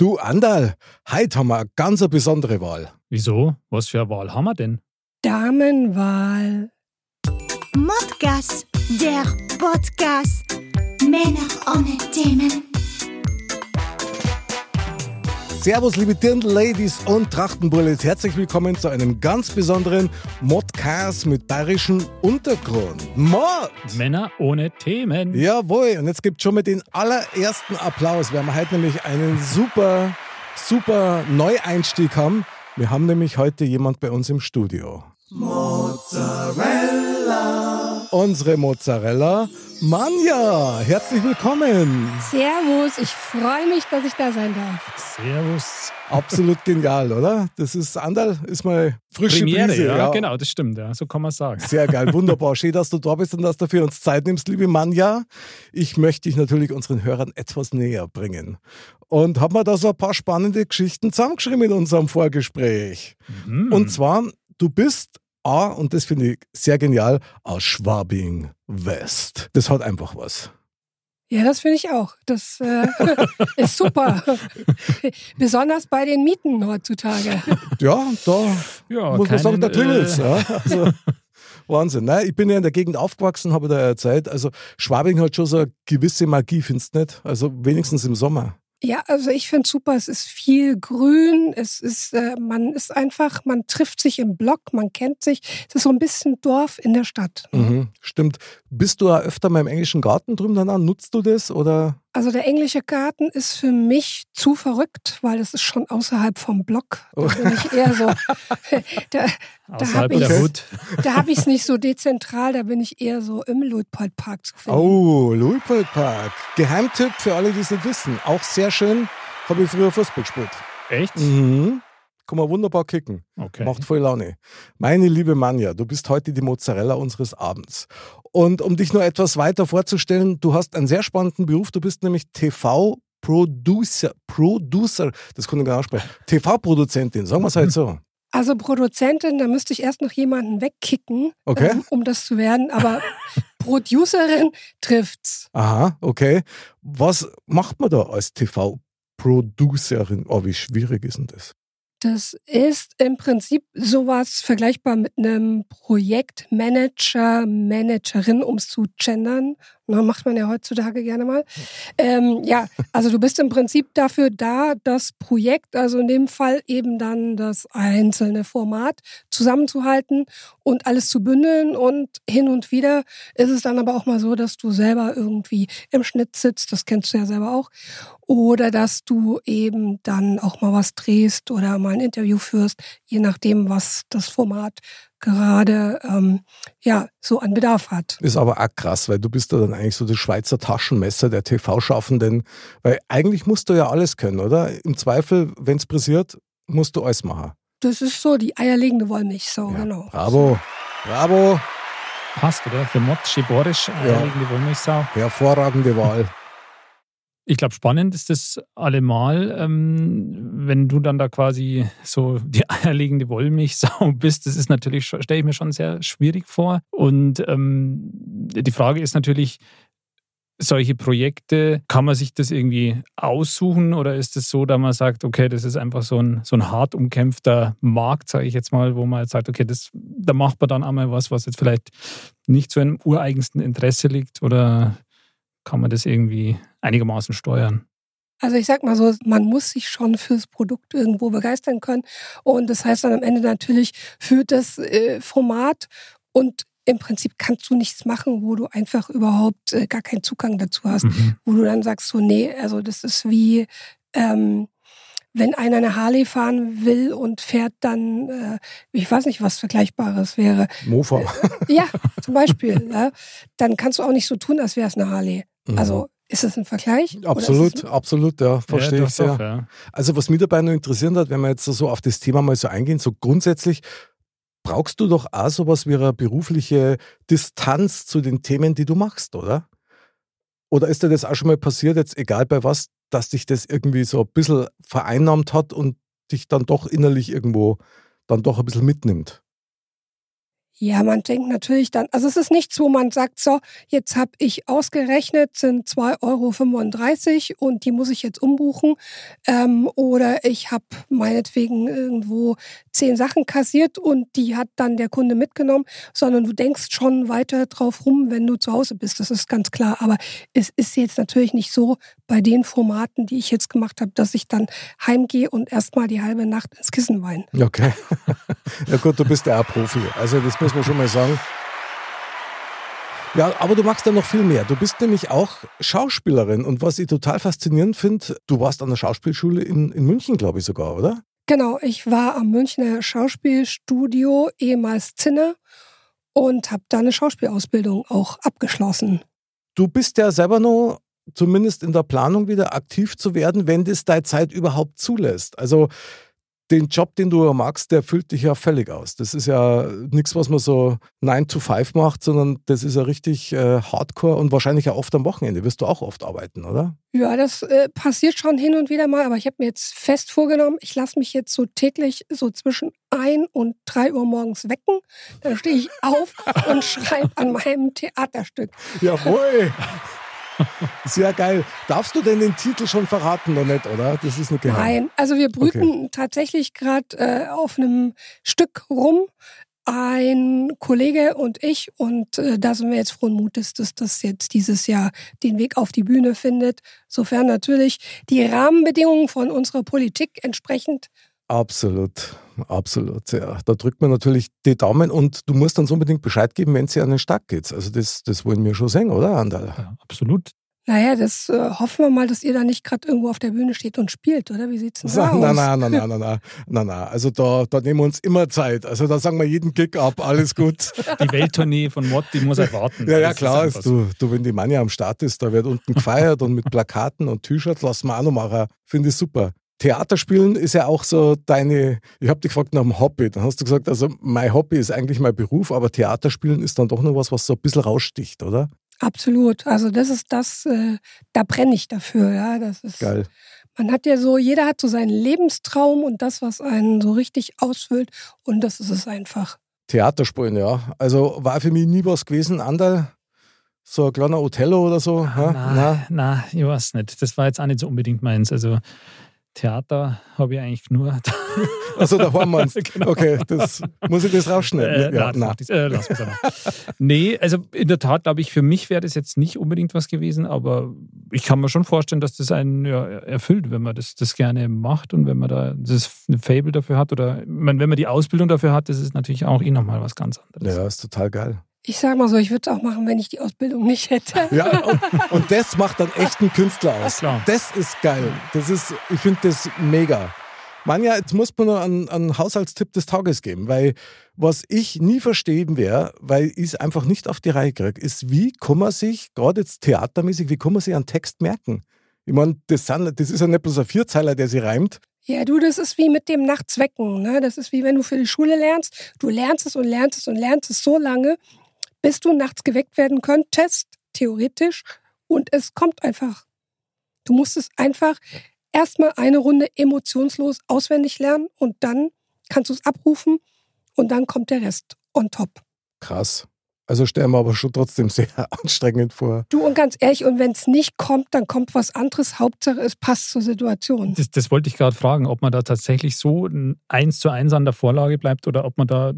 Du Andal, heute haben wir eine ganz besondere Wahl. Wieso? Was für eine Wahl haben wir denn? Damenwahl. Modcast, der Podcast. Männer ohne Themen. Servus, liebe Dirndl-Ladies und Trachtenbullis. Herzlich willkommen zu einem ganz besonderen Modcast mit bayerischem Untergrund. Mod! Männer ohne Themen. Jawohl, und jetzt gibt schon mit den allerersten Applaus. Wir haben heute nämlich einen super, super Neueinstieg haben. Wir haben nämlich heute jemand bei uns im Studio. Mozzarella. Unsere Mozzarella Manja. Herzlich willkommen. Servus, ich freue mich, dass ich da sein darf. Servus. Absolut genial, oder? Das ist Andal, ist mal frische Premiere, Brise. ja, genau, das stimmt, ja. So kann man sagen. Sehr geil, wunderbar. Schön, dass du da bist und dass du für uns Zeit nimmst, liebe Manja. Ich möchte dich natürlich unseren Hörern etwas näher bringen. Und habe mir da so ein paar spannende Geschichten zusammengeschrieben in unserem Vorgespräch. Mhm. Und zwar, du bist A, und das finde ich sehr genial, aus Schwabing West. Das hat einfach was. Ja, das finde ich auch. Das äh, ist super. Besonders bei den Mieten heutzutage. Ja, da ja, muss man sagen, da klingelt's. äh, Ja. Also, Wahnsinn. Nein, ich bin ja in der Gegend aufgewachsen, habe da erzählt. Also Schwabing hat schon so eine gewisse Magie, findest du nicht? Also wenigstens im Sommer. Ja, also ich finde super. Es ist viel Grün. Es ist, äh, man ist einfach, man trifft sich im Block, man kennt sich. Es ist so ein bisschen Dorf in der Stadt. Mhm, stimmt. Bist du auch öfter mal im englischen Garten drüben danach? Nutzt du das oder? Also der englische Garten ist für mich zu verrückt, weil das ist schon außerhalb vom Block. Da bin ich eher so. Da, da habe ich da hab ich es nicht so dezentral, da bin ich eher so im Luitpoldpark zu finden. Oh, Luitpoldpark. Geheimtipp für alle, die es nicht wissen. Auch sehr schön. Habe ich früher Fußball gespielt. Echt? Mhm. Kann man wunderbar kicken. Okay. Macht voll Laune. Meine liebe Manja, du bist heute die Mozzarella unseres Abends. Und um dich nur etwas weiter vorzustellen, du hast einen sehr spannenden Beruf. Du bist nämlich TV-Producer. Producer, das kann ich gar nicht aussprechen. TV-Produzentin, sagen wir es halt so. Also Produzentin, da müsste ich erst noch jemanden wegkicken, Okay. ähm, um das zu werden. Aber Producerin trifft's. Aha, okay. Was macht man da als TV-Producerin? Oh, wie schwierig ist denn das? Das ist im Prinzip sowas vergleichbar mit einem Projektmanager, Managerin, um es zu gendern. Na, macht man ja heutzutage gerne mal. Ähm, ja, also du bist im Prinzip dafür da, das Projekt, also in dem Fall eben dann das einzelne Format zusammenzuhalten und alles zu bündeln. Und hin und wieder ist es dann aber auch mal so, dass du selber irgendwie im Schnitt sitzt, das kennst du ja selber auch, oder dass du eben dann auch mal was drehst oder mal ein Interview führst, je nachdem, was das Format gerade ähm, ja so an Bedarf hat. Ist aber auch krass, weil du bist ja dann eigentlich so das Schweizer Taschenmesser der TV-Schaffenden. Weil eigentlich musst du ja alles können, oder? Im Zweifel, wenn es pressiert, musst du alles machen. Das ist so die eierlegende Wollmilchsau, Ja, genau. Bravo, bravo, Passt, oder? Für Mod, Schiborisch, eierlegende Wollmilchsau. hervorragende Wahl. Ich glaube, spannend ist das allemal, ähm, wenn du dann da quasi so die eierlegende Wollmilchsau bist. Das ist natürlich, stelle ich mir schon sehr schwierig vor. Und ähm, die Frage ist natürlich, solche Projekte, kann man sich das irgendwie aussuchen oder ist es so, dass man sagt, okay, das ist einfach so ein, so ein hart umkämpfter Markt, sage ich jetzt mal, wo man jetzt sagt, okay, das, da macht man dann einmal was, was jetzt vielleicht nicht so im ureigensten Interesse liegt oder kann man das irgendwie einigermaßen steuern? Also ich sag mal so, man muss sich schon fürs Produkt irgendwo begeistern können. Und das heißt dann am Ende natürlich für das äh, Format und im Prinzip kannst du nichts machen, wo du einfach überhaupt äh, gar keinen Zugang dazu hast. Mhm. Wo du dann sagst so, nee, also das ist wie, ähm, wenn einer eine Harley fahren will und fährt dann, äh, ich weiß nicht, was Vergleichbares wäre. Mofa. Ja, zum Beispiel. ja, dann kannst du auch nicht so tun, als wäre es eine Harley. Also ist es ein Vergleich? Mhm. Absolut, es- absolut, ja, verstehe ja, ich sehr. doch, ja. Also was mich dabei noch interessieren hat, wenn wir jetzt so auf das Thema mal so eingehen, so grundsätzlich, brauchst du doch auch sowas wie eine berufliche Distanz zu den Themen, die du machst, oder? Oder ist dir das auch schon mal passiert, jetzt egal bei was, dass dich das irgendwie so ein bisschen vereinnahmt hat und dich dann doch innerlich irgendwo dann doch ein bisschen mitnimmt? Ja, man denkt natürlich dann, also es ist nichts, wo man sagt, so, jetzt habe ich ausgerechnet, sind 2,35 Euro und die muss ich jetzt umbuchen. Ähm, oder ich habe meinetwegen irgendwo zehn Sachen kassiert und die hat dann der Kunde mitgenommen, sondern du denkst schon weiter drauf rum, wenn du zu Hause bist. Das ist ganz klar. Aber es ist jetzt natürlich nicht so bei den Formaten, die ich jetzt gemacht habe, dass ich dann heimgehe und erstmal die halbe Nacht ins Kissen weine. Okay. ja gut, du bist ja auch Profi. Also das muss man schon mal sagen. Ja, aber du machst ja noch viel mehr. Du bist nämlich auch Schauspielerin. Und was ich total faszinierend finde, du warst an der Schauspielschule in, in München, glaube ich sogar, oder? Genau, ich war am Münchner Schauspielstudio, ehemals Zinner, und habe da eine Schauspielausbildung auch abgeschlossen. Du bist ja selber noch zumindest in der Planung wieder aktiv zu werden, wenn das deine Zeit überhaupt zulässt. Also den Job, den du magst, der füllt dich ja völlig aus. Das ist ja nichts, was man so 9 to 5 macht, sondern das ist ja richtig äh, Hardcore und wahrscheinlich ja oft am Wochenende. Wirst du auch oft arbeiten, oder? Ja, das äh, passiert schon hin und wieder mal, aber ich habe mir jetzt fest vorgenommen, ich lasse mich jetzt so täglich so zwischen 1 und 3 Uhr morgens wecken. Dann stehe ich auf und schreibe an meinem Theaterstück. Jawohl! Sehr geil. Darfst du denn den Titel schon verraten noch nicht, oder? Das ist nur geheim. Nein, also wir brüten okay. tatsächlich gerade äh, auf einem Stück rum. Ein Kollege und ich, und äh, da sind wir jetzt frohen Mutes, dass das jetzt dieses Jahr den Weg auf die Bühne findet, sofern natürlich die Rahmenbedingungen von unserer Politik entsprechend Absolut, absolut. Ja. Da drückt man natürlich die Daumen und du musst uns unbedingt Bescheid geben, wenn es dir an den Start geht. Also das, das wollen wir schon sehen, oder, Andal? Ja, absolut. Naja, das äh, hoffen wir mal, dass ihr da nicht gerade irgendwo auf der Bühne steht und spielt, oder? Wie sieht's denn da aus? Nein, nein, nein, nein, nein, nein, nein. Also da, da nehmen wir uns immer Zeit. Also da sagen wir jeden Gig ab, alles gut. Die Welttournee von Mod, die muss erwarten. ja, ja, klar. Ist du, du, wenn die Manja am Start ist, da wird unten gefeiert und mit Plakaten und T-Shirts lassen wir auch noch machen. Finde ich super. Theaterspielen ist ja auch so deine, ich habe dich gefragt nach dem Hobby, dann hast du gesagt, also mein Hobby ist eigentlich mein Beruf, aber Theaterspielen ist dann doch noch was, was so ein bisschen raussticht, oder? Absolut. Also das ist das, äh, da brenne ich dafür, ja. Das ist geil. Man hat ja so, jeder hat so seinen Lebenstraum und das, was einen so richtig ausfüllt und das ist es einfach. Theaterspielen, ja. Also war für mich nie was gewesen, Andal. So ein kleiner Othello oder so? Nein, nein, nein, ich weiß nicht. Das war jetzt auch nicht so unbedingt meins. Also Theater habe ich eigentlich nur. Also da waren wir uns. genau. Okay, das, muss ich das rausschneiden? Äh, ja, nein, äh, lass mich Nee, also in der Tat glaube ich, für mich wäre das jetzt nicht unbedingt was gewesen, aber ich kann mir schon vorstellen, dass das einen ja, erfüllt, wenn man das, das gerne macht und wenn man da das eine Fable dafür hat oder wenn man die Ausbildung dafür hat, das ist natürlich auch eh nochmal was ganz anderes. Ja, ist total geil. Ich sag mal so, ich würde es auch machen, wenn ich die Ausbildung nicht hätte. Ja, und, und das macht dann echt einen Künstler aus. Das ist geil. Das ist, ich finde das mega. Manja, jetzt muss man noch einen, einen Haushaltstipp des Tages geben, weil was ich nie verstehen werde, weil ich es einfach nicht auf die Reihe kriege, ist, wie kann man sich, gerade jetzt theatermäßig, wie kann man sich einen Text merken? Ich meine, das, das ist ja nicht bloß ein Vierzeiler, der sie reimt. Ja, du, das ist wie mit dem Nachtzwecken. Ne? Das ist wie wenn du für die Schule lernst. Du lernst es und lernst es und lernst es so lange, bis du nachts geweckt werden könntest, theoretisch, und es kommt einfach. Du musst es einfach erstmal eine Runde emotionslos auswendig lernen und dann kannst du es abrufen und dann kommt der Rest on top. Krass. Also stellen wir aber schon trotzdem sehr anstrengend vor. Du und ganz ehrlich, und wenn es nicht kommt, dann kommt was anderes. Hauptsache, es passt zur Situation. Das, das wollte ich gerade fragen, ob man da tatsächlich so eins zu eins an der Vorlage bleibt oder ob man da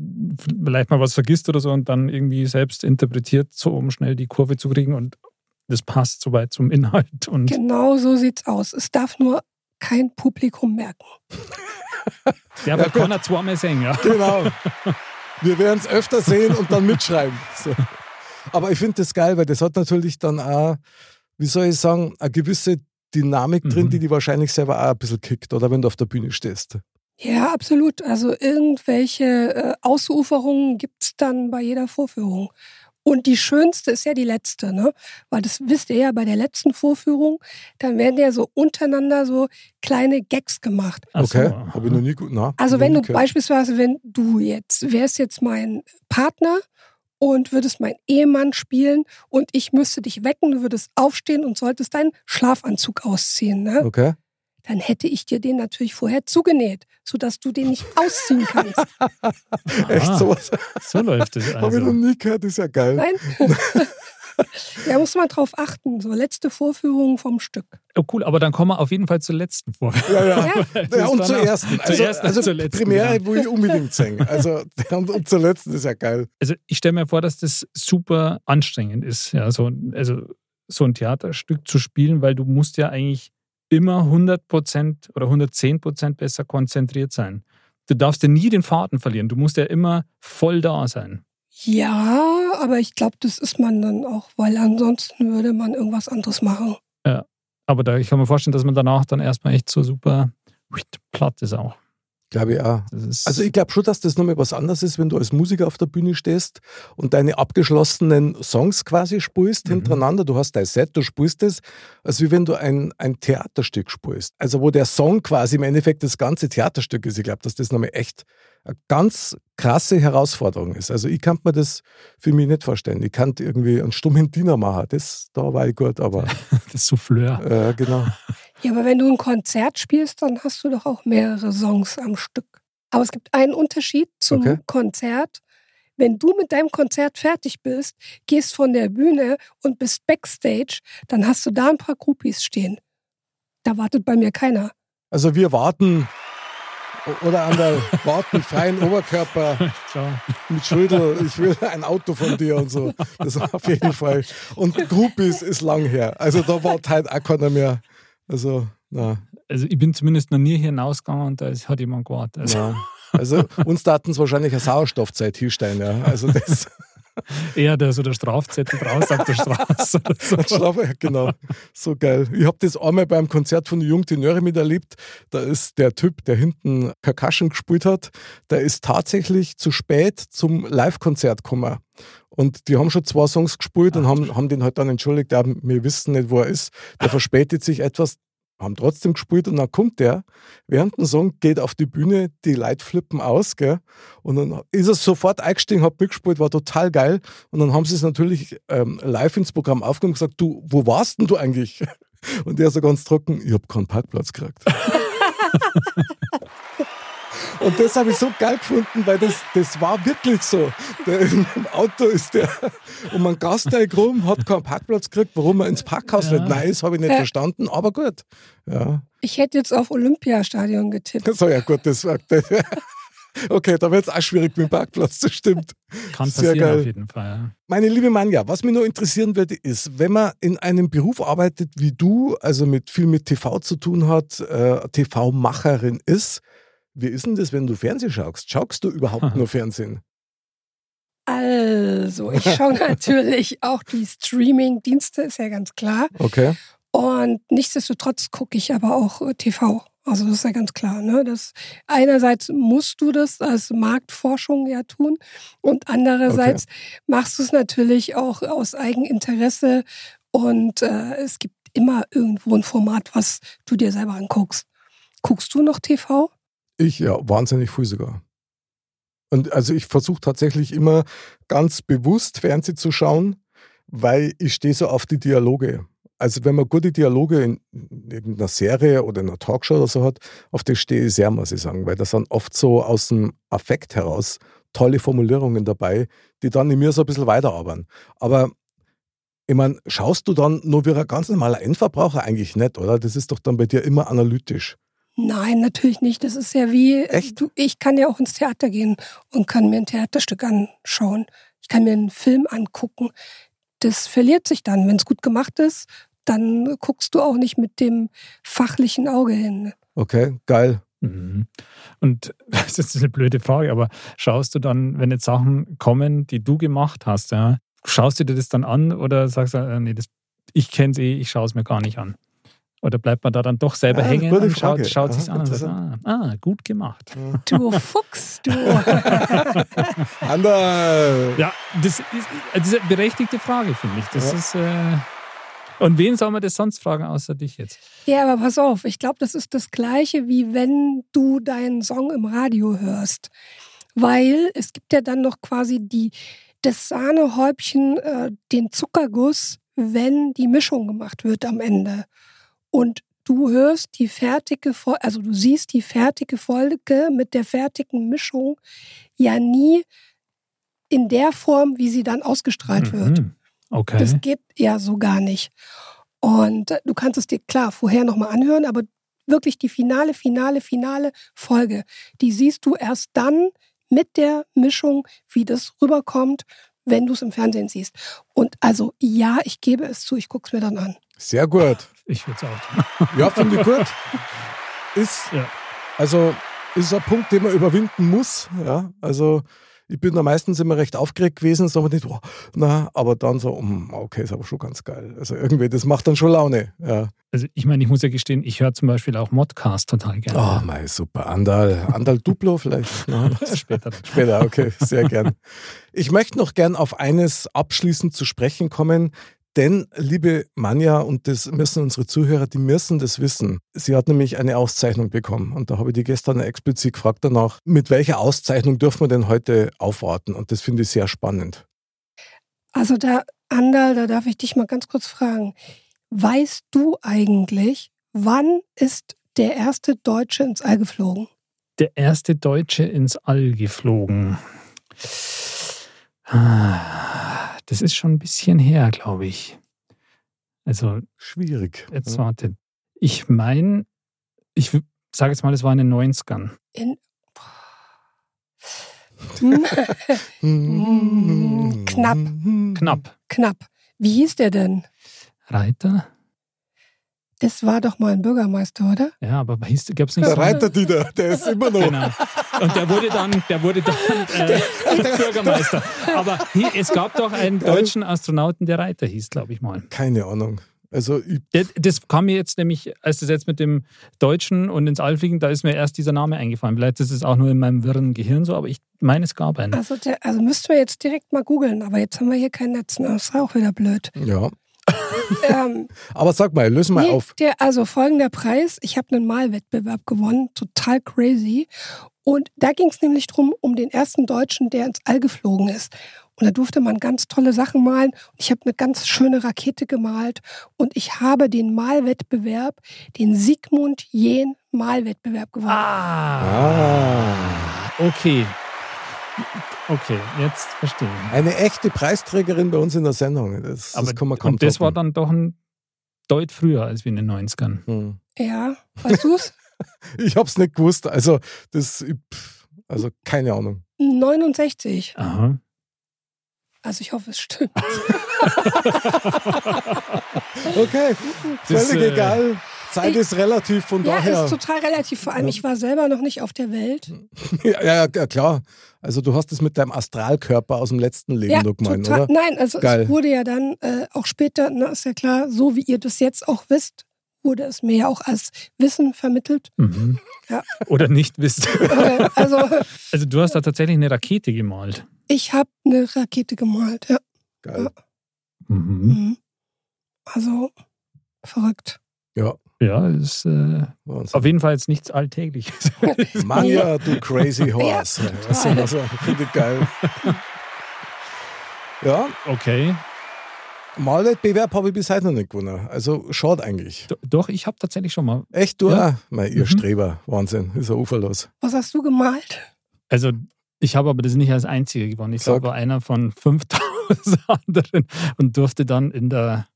vielleicht mal was vergisst oder so und dann irgendwie selbst interpretiert, so um schnell die Kurve zu kriegen und das passt soweit zum Inhalt. Und genau so sieht's aus. Es darf nur kein Publikum merken. Der wird ja, keiner zweimal singen, ja. Genau. Wir werden es öfter sehen und dann mitschreiben. So. Aber ich finde das geil, weil das hat natürlich dann auch, wie soll ich sagen, eine gewisse Dynamik mhm. drin, die die wahrscheinlich selber auch ein bisschen kickt, oder wenn du auf der Bühne stehst. Ja, absolut. Also irgendwelche äh, Ausuferungen gibt es dann bei jeder Vorführung. Und die schönste ist ja die letzte, ne? Weil das wisst ihr ja bei der letzten Vorführung, dann werden ja so untereinander so kleine Gags gemacht. Okay, so. habe ich noch nie gut nach. Also wenn du gehört. beispielsweise, wenn du jetzt, wärst jetzt mein Partner und würdest mein Ehemann spielen und ich müsste dich wecken, du würdest aufstehen und solltest deinen Schlafanzug ausziehen, ne? Okay dann hätte ich dir den natürlich vorher zugenäht, sodass du den nicht ausziehen kannst. Echt Ah, sowas? So läuft es Habe ich noch also. nie gehört, ist ja geil. Nein? da muss man drauf achten. So letzte Vorführung vom Stück. Oh, cool, aber dann kommen wir auf jeden Fall zur letzten vor. Ja, ja. Ja. Ja, und zur ersten. Zur Also, ersten, also zur letzten, Premiere ja. will ich unbedingt singen. Also, und, und zur letzten ist ja geil. Also ich stelle mir vor, dass das super anstrengend ist, ja, so, also so ein Theaterstück zu spielen, weil du musst ja eigentlich immer 100% oder 110% besser konzentriert sein. Du darfst ja nie den Faden verlieren. Du musst ja immer voll da sein. Ja, aber ich glaube, das ist man dann auch, weil ansonsten würde man irgendwas anderes machen. Aber da, ich kann mir vorstellen, dass man danach dann erstmal echt so super platt ist auch. Glaube ich auch. Also ich glaube schon, dass das nochmal was anderes ist, wenn du als Musiker auf der Bühne stehst und deine abgeschlossenen Songs quasi spielst Mhm. hintereinander. Du hast dein Set, du spielst es, als wie wenn du ein, ein Theaterstück spielst. Also wo der Song quasi im Endeffekt das ganze Theaterstück ist. Ich glaube, dass das nochmal echt eine ganz krasse Herausforderung ist. Also ich kann mir das für mich nicht vorstellen. Ich kann irgendwie einen stummen Diener machen. Das, da war ich gut, aber das Souffleur. äh, genau. Ja, aber wenn du ein Konzert spielst, dann hast du doch auch mehrere Songs am Stück. Aber es gibt einen Unterschied zum Okay. Konzert. Wenn du mit deinem Konzert fertig bist, gehst von der Bühne und bist backstage, dann hast du da ein paar Groupies stehen. Da wartet bei mir keiner. Also wir warten oder an der warten freien Oberkörper mit Schrödel, ich will ein Auto von dir und so. Das war auf jeden Fall. Und Groupies ist lang her. Also da war halt auch keiner mehr. Also, na, Also ich bin zumindest noch nie hier hinausgegangen und da ist, hat jemand gewartet. Also na. Also uns daten es wahrscheinlich eine Sauerstoffzeit Hilstein, ja. Also das eher der, so der Strafzettel draußen auf der Straße. So. Genau. So geil. Ich habe das einmal beim Konzert von den Jungtenöre miterlebt. Da ist der Typ, der hinten Percussion gespielt hat, der ist tatsächlich zu spät zum Live-Konzert gekommen. Und die haben schon zwei Songs gespielt und haben, haben den halt dann entschuldigt, ja, wir wissen nicht, wo er ist. Der verspätet sich etwas, haben trotzdem gespielt und dann kommt der, während dem Song geht auf die Bühne, die Leute flippen aus, gell? Und dann ist er sofort eingestiegen, hat mitgespielt, war total geil. Und dann haben sie es natürlich ähm, live ins Programm aufgenommen und gesagt, du, wo warst denn du eigentlich? Und der so ganz trocken, ich hab keinen Parkplatz gekriegt. Und das habe ich so geil gefunden, weil das, das war wirklich so. Der, Im Auto ist der um einen Gasteig rum, hat keinen Parkplatz gekriegt, warum er ins Parkhaus Ja. nicht nein ist, habe ich nicht Äh. verstanden, aber gut. Ja, Ich hätte jetzt auf Olympiastadion getippt. so ja gut, das war. Okay, da wird es auch schwierig mit dem Parkplatz, das stimmt. Kann Sehr passieren geil. auf jeden Fall. Ja. Meine liebe Manja, was mich nur interessieren würde, ist, wenn man in einem Beruf arbeitet wie du, also mit viel mit TV zu tun hat, äh, TV-Macherin ist, wie ist denn das, wenn du Fernsehen schaust? Schaust du überhaupt nur Fernsehen? Also, ich schaue natürlich auch die Streaming-Dienste, ist ja ganz klar. Okay. Und nichtsdestotrotz gucke ich aber auch äh, TV. Also das ist ja ganz klar. Ne? Das, einerseits musst du das als Marktforschung ja tun und andererseits machst du es natürlich auch aus Eigeninteresse und äh, es gibt immer irgendwo ein Format, was du dir selber anguckst. Guckst du noch TV? Ich ja, wahnsinnig viel sogar. Und also ich versuche tatsächlich immer ganz bewusst Fernsehen zu schauen, weil ich stehe so auf die Dialoge. Also wenn man gute Dialoge in irgendeiner Serie oder in einer Talkshow oder so hat, auf das stehe ich sehr, muss ich sagen, weil da sind oft so aus dem Affekt heraus tolle Formulierungen dabei, die dann in mir so ein bisschen weiterarbeiten. Aber ich meine, schaust du dann nur wie ein ganz normaler Endverbraucher eigentlich nicht, oder? Das ist doch dann bei dir immer analytisch. Nein, natürlich nicht. Das ist ja wie, Echt? Du, ich kann ja auch ins Theater gehen und kann mir ein Theaterstück anschauen. Ich kann mir einen Film angucken. Das verliert sich dann. Wenn es gut gemacht ist, dann guckst du auch nicht mit dem fachlichen Auge hin. Okay, geil. Mhm. Und das ist eine blöde Frage, aber schaust du dann, wenn jetzt Sachen kommen, die du gemacht hast, ja, schaust du dir das dann an oder sagst du, äh, nee, das, ich kenne es eh, ich schaue es mir gar nicht an? Oder bleibt man da dann doch selber Ah, hängen und schaut, schaut sich an und sagt, ah, ah, gut gemacht. Du Fuchs, du. Ander. Ja, das ist, das ist eine berechtigte Frage, finde ich. Das Ja. ist. Äh, und wen soll man das sonst fragen, außer dich jetzt? Ja, aber pass auf, ich glaube, das ist das Gleiche, wie wenn du deinen Song im Radio hörst. Weil es gibt ja dann noch quasi die, das Sahnehäubchen, äh, den Zuckerguss, wenn die Mischung gemacht wird am Ende. Und du hörst die fertige Folge, also du siehst die fertige Folge mit der fertigen Mischung ja nie in der Form, wie sie dann ausgestrahlt wird. Mhm. Okay. Das geht ja so gar nicht. Und du kannst es dir klar vorher nochmal anhören, aber wirklich die finale, finale, finale Folge, die siehst du erst dann mit der Mischung, wie das rüberkommt, wenn du es im Fernsehen siehst. Und also ja, ich gebe es zu, ich gucke es mir dann an. Sehr gut. Ich würde es auch tun. Ja, finde ich gut. Ist, Ja. also, ist ein Punkt, den man überwinden muss. Ja, also, ich bin da meistens immer recht aufgeregt gewesen, so aber nicht, oh, na, aber dann so, mm, okay, ist aber schon ganz geil. Also irgendwie, das macht dann schon Laune. Ja. Also ich meine, ich muss ja gestehen, ich höre zum Beispiel auch Modcast total Oh, gerne. mei, super. Andal, Andal Duplo vielleicht. Na, Später. Später, okay, sehr gern. Ich möchte noch gern auf eines abschließend zu sprechen kommen, denn, liebe Manja, und das müssen unsere Zuhörer, die müssen das wissen. Sie hat nämlich eine Auszeichnung bekommen und da habe ich die gestern explizit gefragt danach, mit welcher Auszeichnung dürfen wir denn heute aufwarten? Und das finde ich sehr spannend. Also da, Andal, da darf ich dich mal ganz kurz fragen. Weißt du eigentlich, wann ist der erste Deutsche ins All geflogen? Der erste Deutsche ins All geflogen. Ah, Das ist schon ein bisschen her, glaube ich. Also Schwierig. Jetzt warte. Ich meine, ich sage jetzt mal, es war in den 90ern. In Hm, Hm. Knapp. Knapp. knapp. Wie hieß der denn? Reiter? Das war doch mal ein Bürgermeister, oder? Ja, aber gab es nicht Der so? Reiter, Dieter, der ist immer noch. Genau. Und der wurde dann, der wurde dann äh, Bürgermeister. Aber hier, es gab doch einen deutschen Astronauten, der Reiter hieß, glaube ich mal. Keine Ahnung. Also, ich, Das, das kam mir jetzt nämlich, als das jetzt mit dem Deutschen und ins All fliegen, da ist mir erst dieser Name eingefallen. Vielleicht ist es auch nur in meinem wirren Gehirn so, aber ich meine, es gab einen. Also, der, also müssten wir jetzt direkt mal googeln, aber jetzt haben wir hier kein Netz. ne? Das ist auch wieder blöd. ja. Ähm, Aber sag mal, löse mal nee, auf. Der, also folgender Preis. Ich habe einen Malwettbewerb gewonnen. Total crazy. Und da ging es nämlich drum, um den ersten Deutschen, der ins All geflogen ist. Und da durfte man ganz tolle Sachen malen. Ich habe eine ganz schöne Rakete gemalt. Und ich habe den Malwettbewerb, den Sigmund Jähn Malwettbewerb gewonnen. Ah, Ah. okay. Okay, jetzt verstehe ich. Eine echte Preisträgerin bei uns in der Sendung. Das, Aber, das kann man kaum und das war dann doch ein Deut früher als wie in den 90ern. Hm. Ja, weißt du's? Ich hab's nicht gewusst. Also, das, also keine Ahnung. 69. Aha. Also ich hoffe, es stimmt. Okay, Das, völlig äh, egal. Zeit ist relativ, von Ja, daher. ist total relativ. Vor allem, ich war selber noch nicht auf der Welt. Ja, ja, ja, klar. Also du hast es mit deinem Astralkörper aus dem letzten Leben Ja, du gemeint, total. oder? Nein, also Geil. es wurde ja dann äh, auch später, na, ist ja klar, so wie ihr das jetzt auch wisst, wurde es mir ja auch als Wissen vermittelt. Mhm. Ja. Oder nicht wisst. Also Also du hast da tatsächlich eine Rakete gemalt. ich habe eine Rakete gemalt. Ja. Geil. Mhm. Mhm. Also verrückt. Ja, Ja, ist äh, Wahnsinn. auf jeden Fall jetzt nichts Alltägliches. Manja, du crazy horse. Ja, sagen? Finde ich geil. Ja, Okay. Malwettbewerb habe ich bis heute noch nicht gewonnen. Also schade eigentlich. Do- Doch, ich habe tatsächlich schon mal. Echt, du Ja. auch? Mei, ihr Mhm. Streber. Wahnsinn. Ist ja uferlos. Was hast du gemalt? Also ich habe aber das nicht als einziger gewonnen. Ich Sag. war einer von 5000 anderen und durfte dann in der,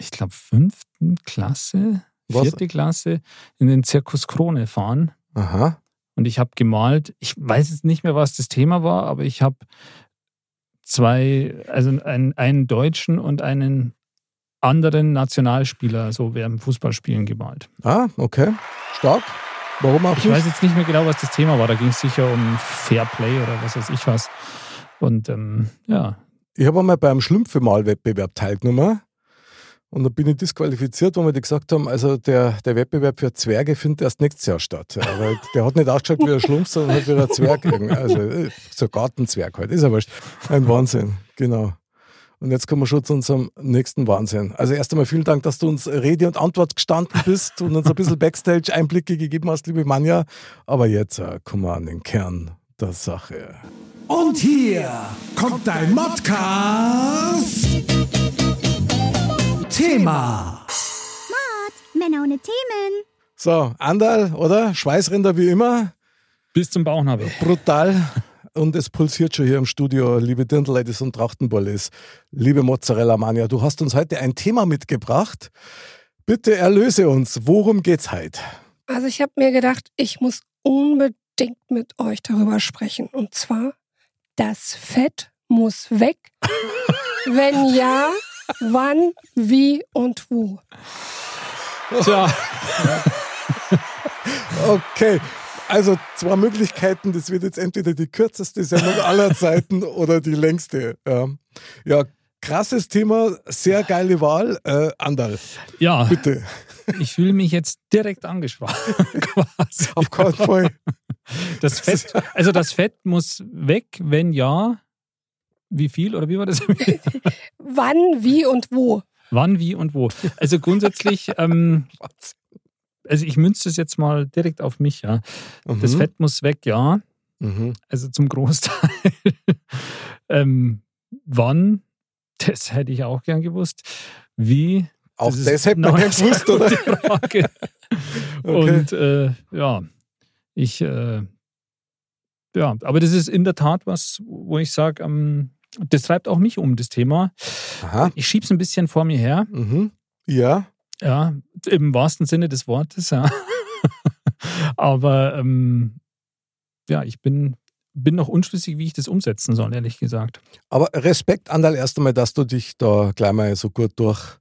ich glaube, fünften Klasse, Was? vierte Klasse in den Zirkus Krone fahren. Aha. Und ich habe gemalt, ich weiß jetzt nicht mehr, was das Thema war, aber ich habe zwei, also einen, einen Deutschen und einen anderen Nationalspieler so während Fußballspielen gemalt. Ah, okay. Stark. Warum auch Ich nicht? weiß jetzt nicht mehr genau, was das Thema war. Da ging es sicher um Fairplay oder was weiß ich was. Und ähm, ja, Ich habe einmal beim Schlümpfe-Malwettbewerb teilgenommen. Und da bin ich disqualifiziert, wo wir die gesagt haben, also der, der Wettbewerb für Zwerge findet erst nächstes Jahr statt. Weil der hat nicht ausgeschaut wie ein Schlumpf, sondern halt wie ein Zwerg. Also äh, so ein Gartenzwerg halt. Ist wurscht. Ein Wahnsinn, genau. Und jetzt kommen wir schon zu unserem nächsten Wahnsinn. Also erst einmal vielen Dank, dass du uns Rede und Antwort gestanden bist und uns ein bisschen Backstage-Einblicke gegeben hast, liebe Manja. Aber jetzt äh, kommen wir an den Kern der Sache. Und hier kommt dein Modcast. Thema. Männer ohne Themen. So, Andal, oder? Schweißränder wie immer. Bis zum Bauchnabel. Brutal. Und es pulsiert schon hier im Studio, liebe Dirndl-Ladies und Trachtenbollis. Liebe Mozzarella Mania, du hast uns heute ein Thema mitgebracht. Bitte erlöse uns. Worum geht's heute? Also ich habe mir gedacht, ich muss unbedingt mit euch darüber sprechen. Und zwar, das Fett muss weg. Wenn ja, wann, wie und wo. Tja, Okay. Also zwei Möglichkeiten, das wird jetzt entweder die kürzeste Sendung aller Zeiten oder die längste. Ja, ja krasses Thema, sehr geile Wahl. Äh, Andal, ja, bitte. ich fühle mich jetzt direkt angesprochen. quasi. Auf keinen Fall. Das Fett, also das Fett muss weg, wenn ja, wie viel oder wie war das? Wann, wie und wo. Wann, wie und wo. Also grundsätzlich, ähm, also ich münze das jetzt mal direkt auf mich, ja. Das Mhm. Fett muss weg, ja. Mhm. Also zum Großteil. ähm, wann? Das hätte ich auch gern gewusst. Wie? Auch ist das hätte man noch gern gewusst, oder? Frage. Okay. Und äh, ja, ich, äh, ja, aber das ist in der Tat was, wo ich sage, ähm, das treibt auch mich um, das Thema. Aha. Ich schiebe es ein bisschen vor mir her, Mhm. Ja. ja, im wahrsten Sinne des Wortes, ja. aber ähm, ja, ich bin, bin noch unschlüssig, wie ich das umsetzen soll, ehrlich gesagt. Aber Respekt, Andal, erst einmal, dass du dich da gleich mal so gut durch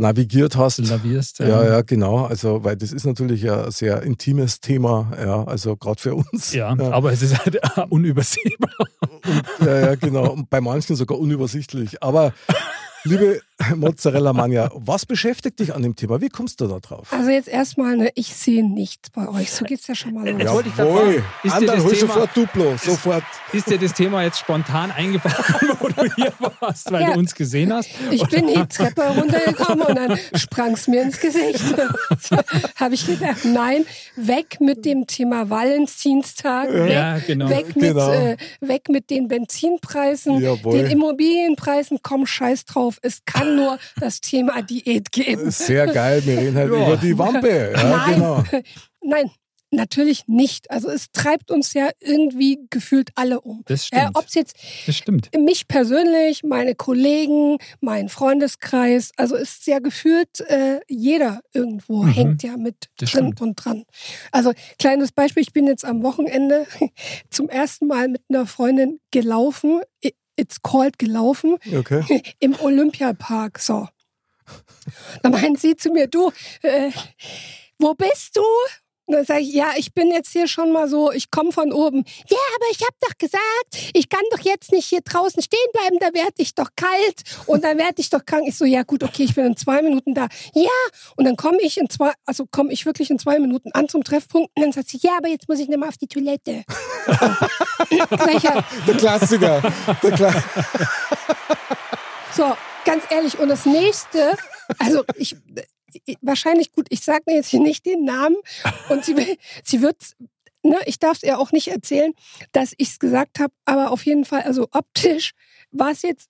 navigiert hast. Du lavierst. Ja, ja, genau. Also, weil das ist natürlich ja ein sehr intimes Thema, ja, also gerade für uns. Ja, aber es ist halt unübersehbar. ja, ja, genau. Und bei manchen sogar unübersichtlich. Aber liebe Mozzarella Mania, was beschäftigt dich an dem Thema? Wie kommst du da drauf? Also jetzt erstmal, ne, ich sehe nichts bei euch. So geht's ja schon mal los. Jetzt wollte ich grad Jawohl. ist dir das hol Thema- sofort Duplo, sofort. Ist dir das Thema jetzt spontan eingefallen, wo du hier warst, weil Ja. du uns gesehen hast? Ich bin die Treppe runtergekommen und dann sprang's mir ins Gesicht. So, Habe ich gedacht, nein, weg mit dem Thema Valentinstag, weg, Ja, genau. weg, mit, Genau. äh, weg mit den Benzinpreisen, Jawohl. den Immobilienpreisen, komm, scheiß drauf. Es kann nur das Thema Diät geben. Sehr geil, wir reden halt Ja. über die Wampe. Ja, Nein. genau. Nein, natürlich nicht. Also es treibt uns ja irgendwie gefühlt alle um. Das Ja, stimmt. Ob es jetzt Das stimmt. mich persönlich, meine Kollegen, mein Freundeskreis, also ist ja gefühlt äh, jeder irgendwo Mhm. hängt ja mit Das drin stimmt. und dran. Also kleines Beispiel, ich bin jetzt am Wochenende zum ersten Mal mit einer Freundin gelaufen. It's called gelaufen Okay. im Olympiapark. So. Da meint sie zu mir, du, äh, wo bist du? Und dann sage ich, ja, ich bin jetzt hier schon mal so, ich komme von oben. Ja, aber ich habe doch gesagt, ich kann doch jetzt nicht hier draußen stehen bleiben, da werde ich doch kalt und dann werde ich doch krank. Ich so, ja gut, okay, ich bin in zwei Minuten da. Ja, und dann komme ich in zwei, also komme ich wirklich in zwei Minuten an zum Treffpunkt und dann sagt sie, ja, aber jetzt muss ich nicht mal auf die Toilette. Ja, Der Klassiker. Der Kla So, ganz ehrlich, und das nächste, also ich wahrscheinlich gut, ich sage mir jetzt hier nicht den Namen und sie, sie wird, ne, ich darf es ihr auch nicht erzählen, dass ich es gesagt habe, aber auf jeden Fall, also optisch war es jetzt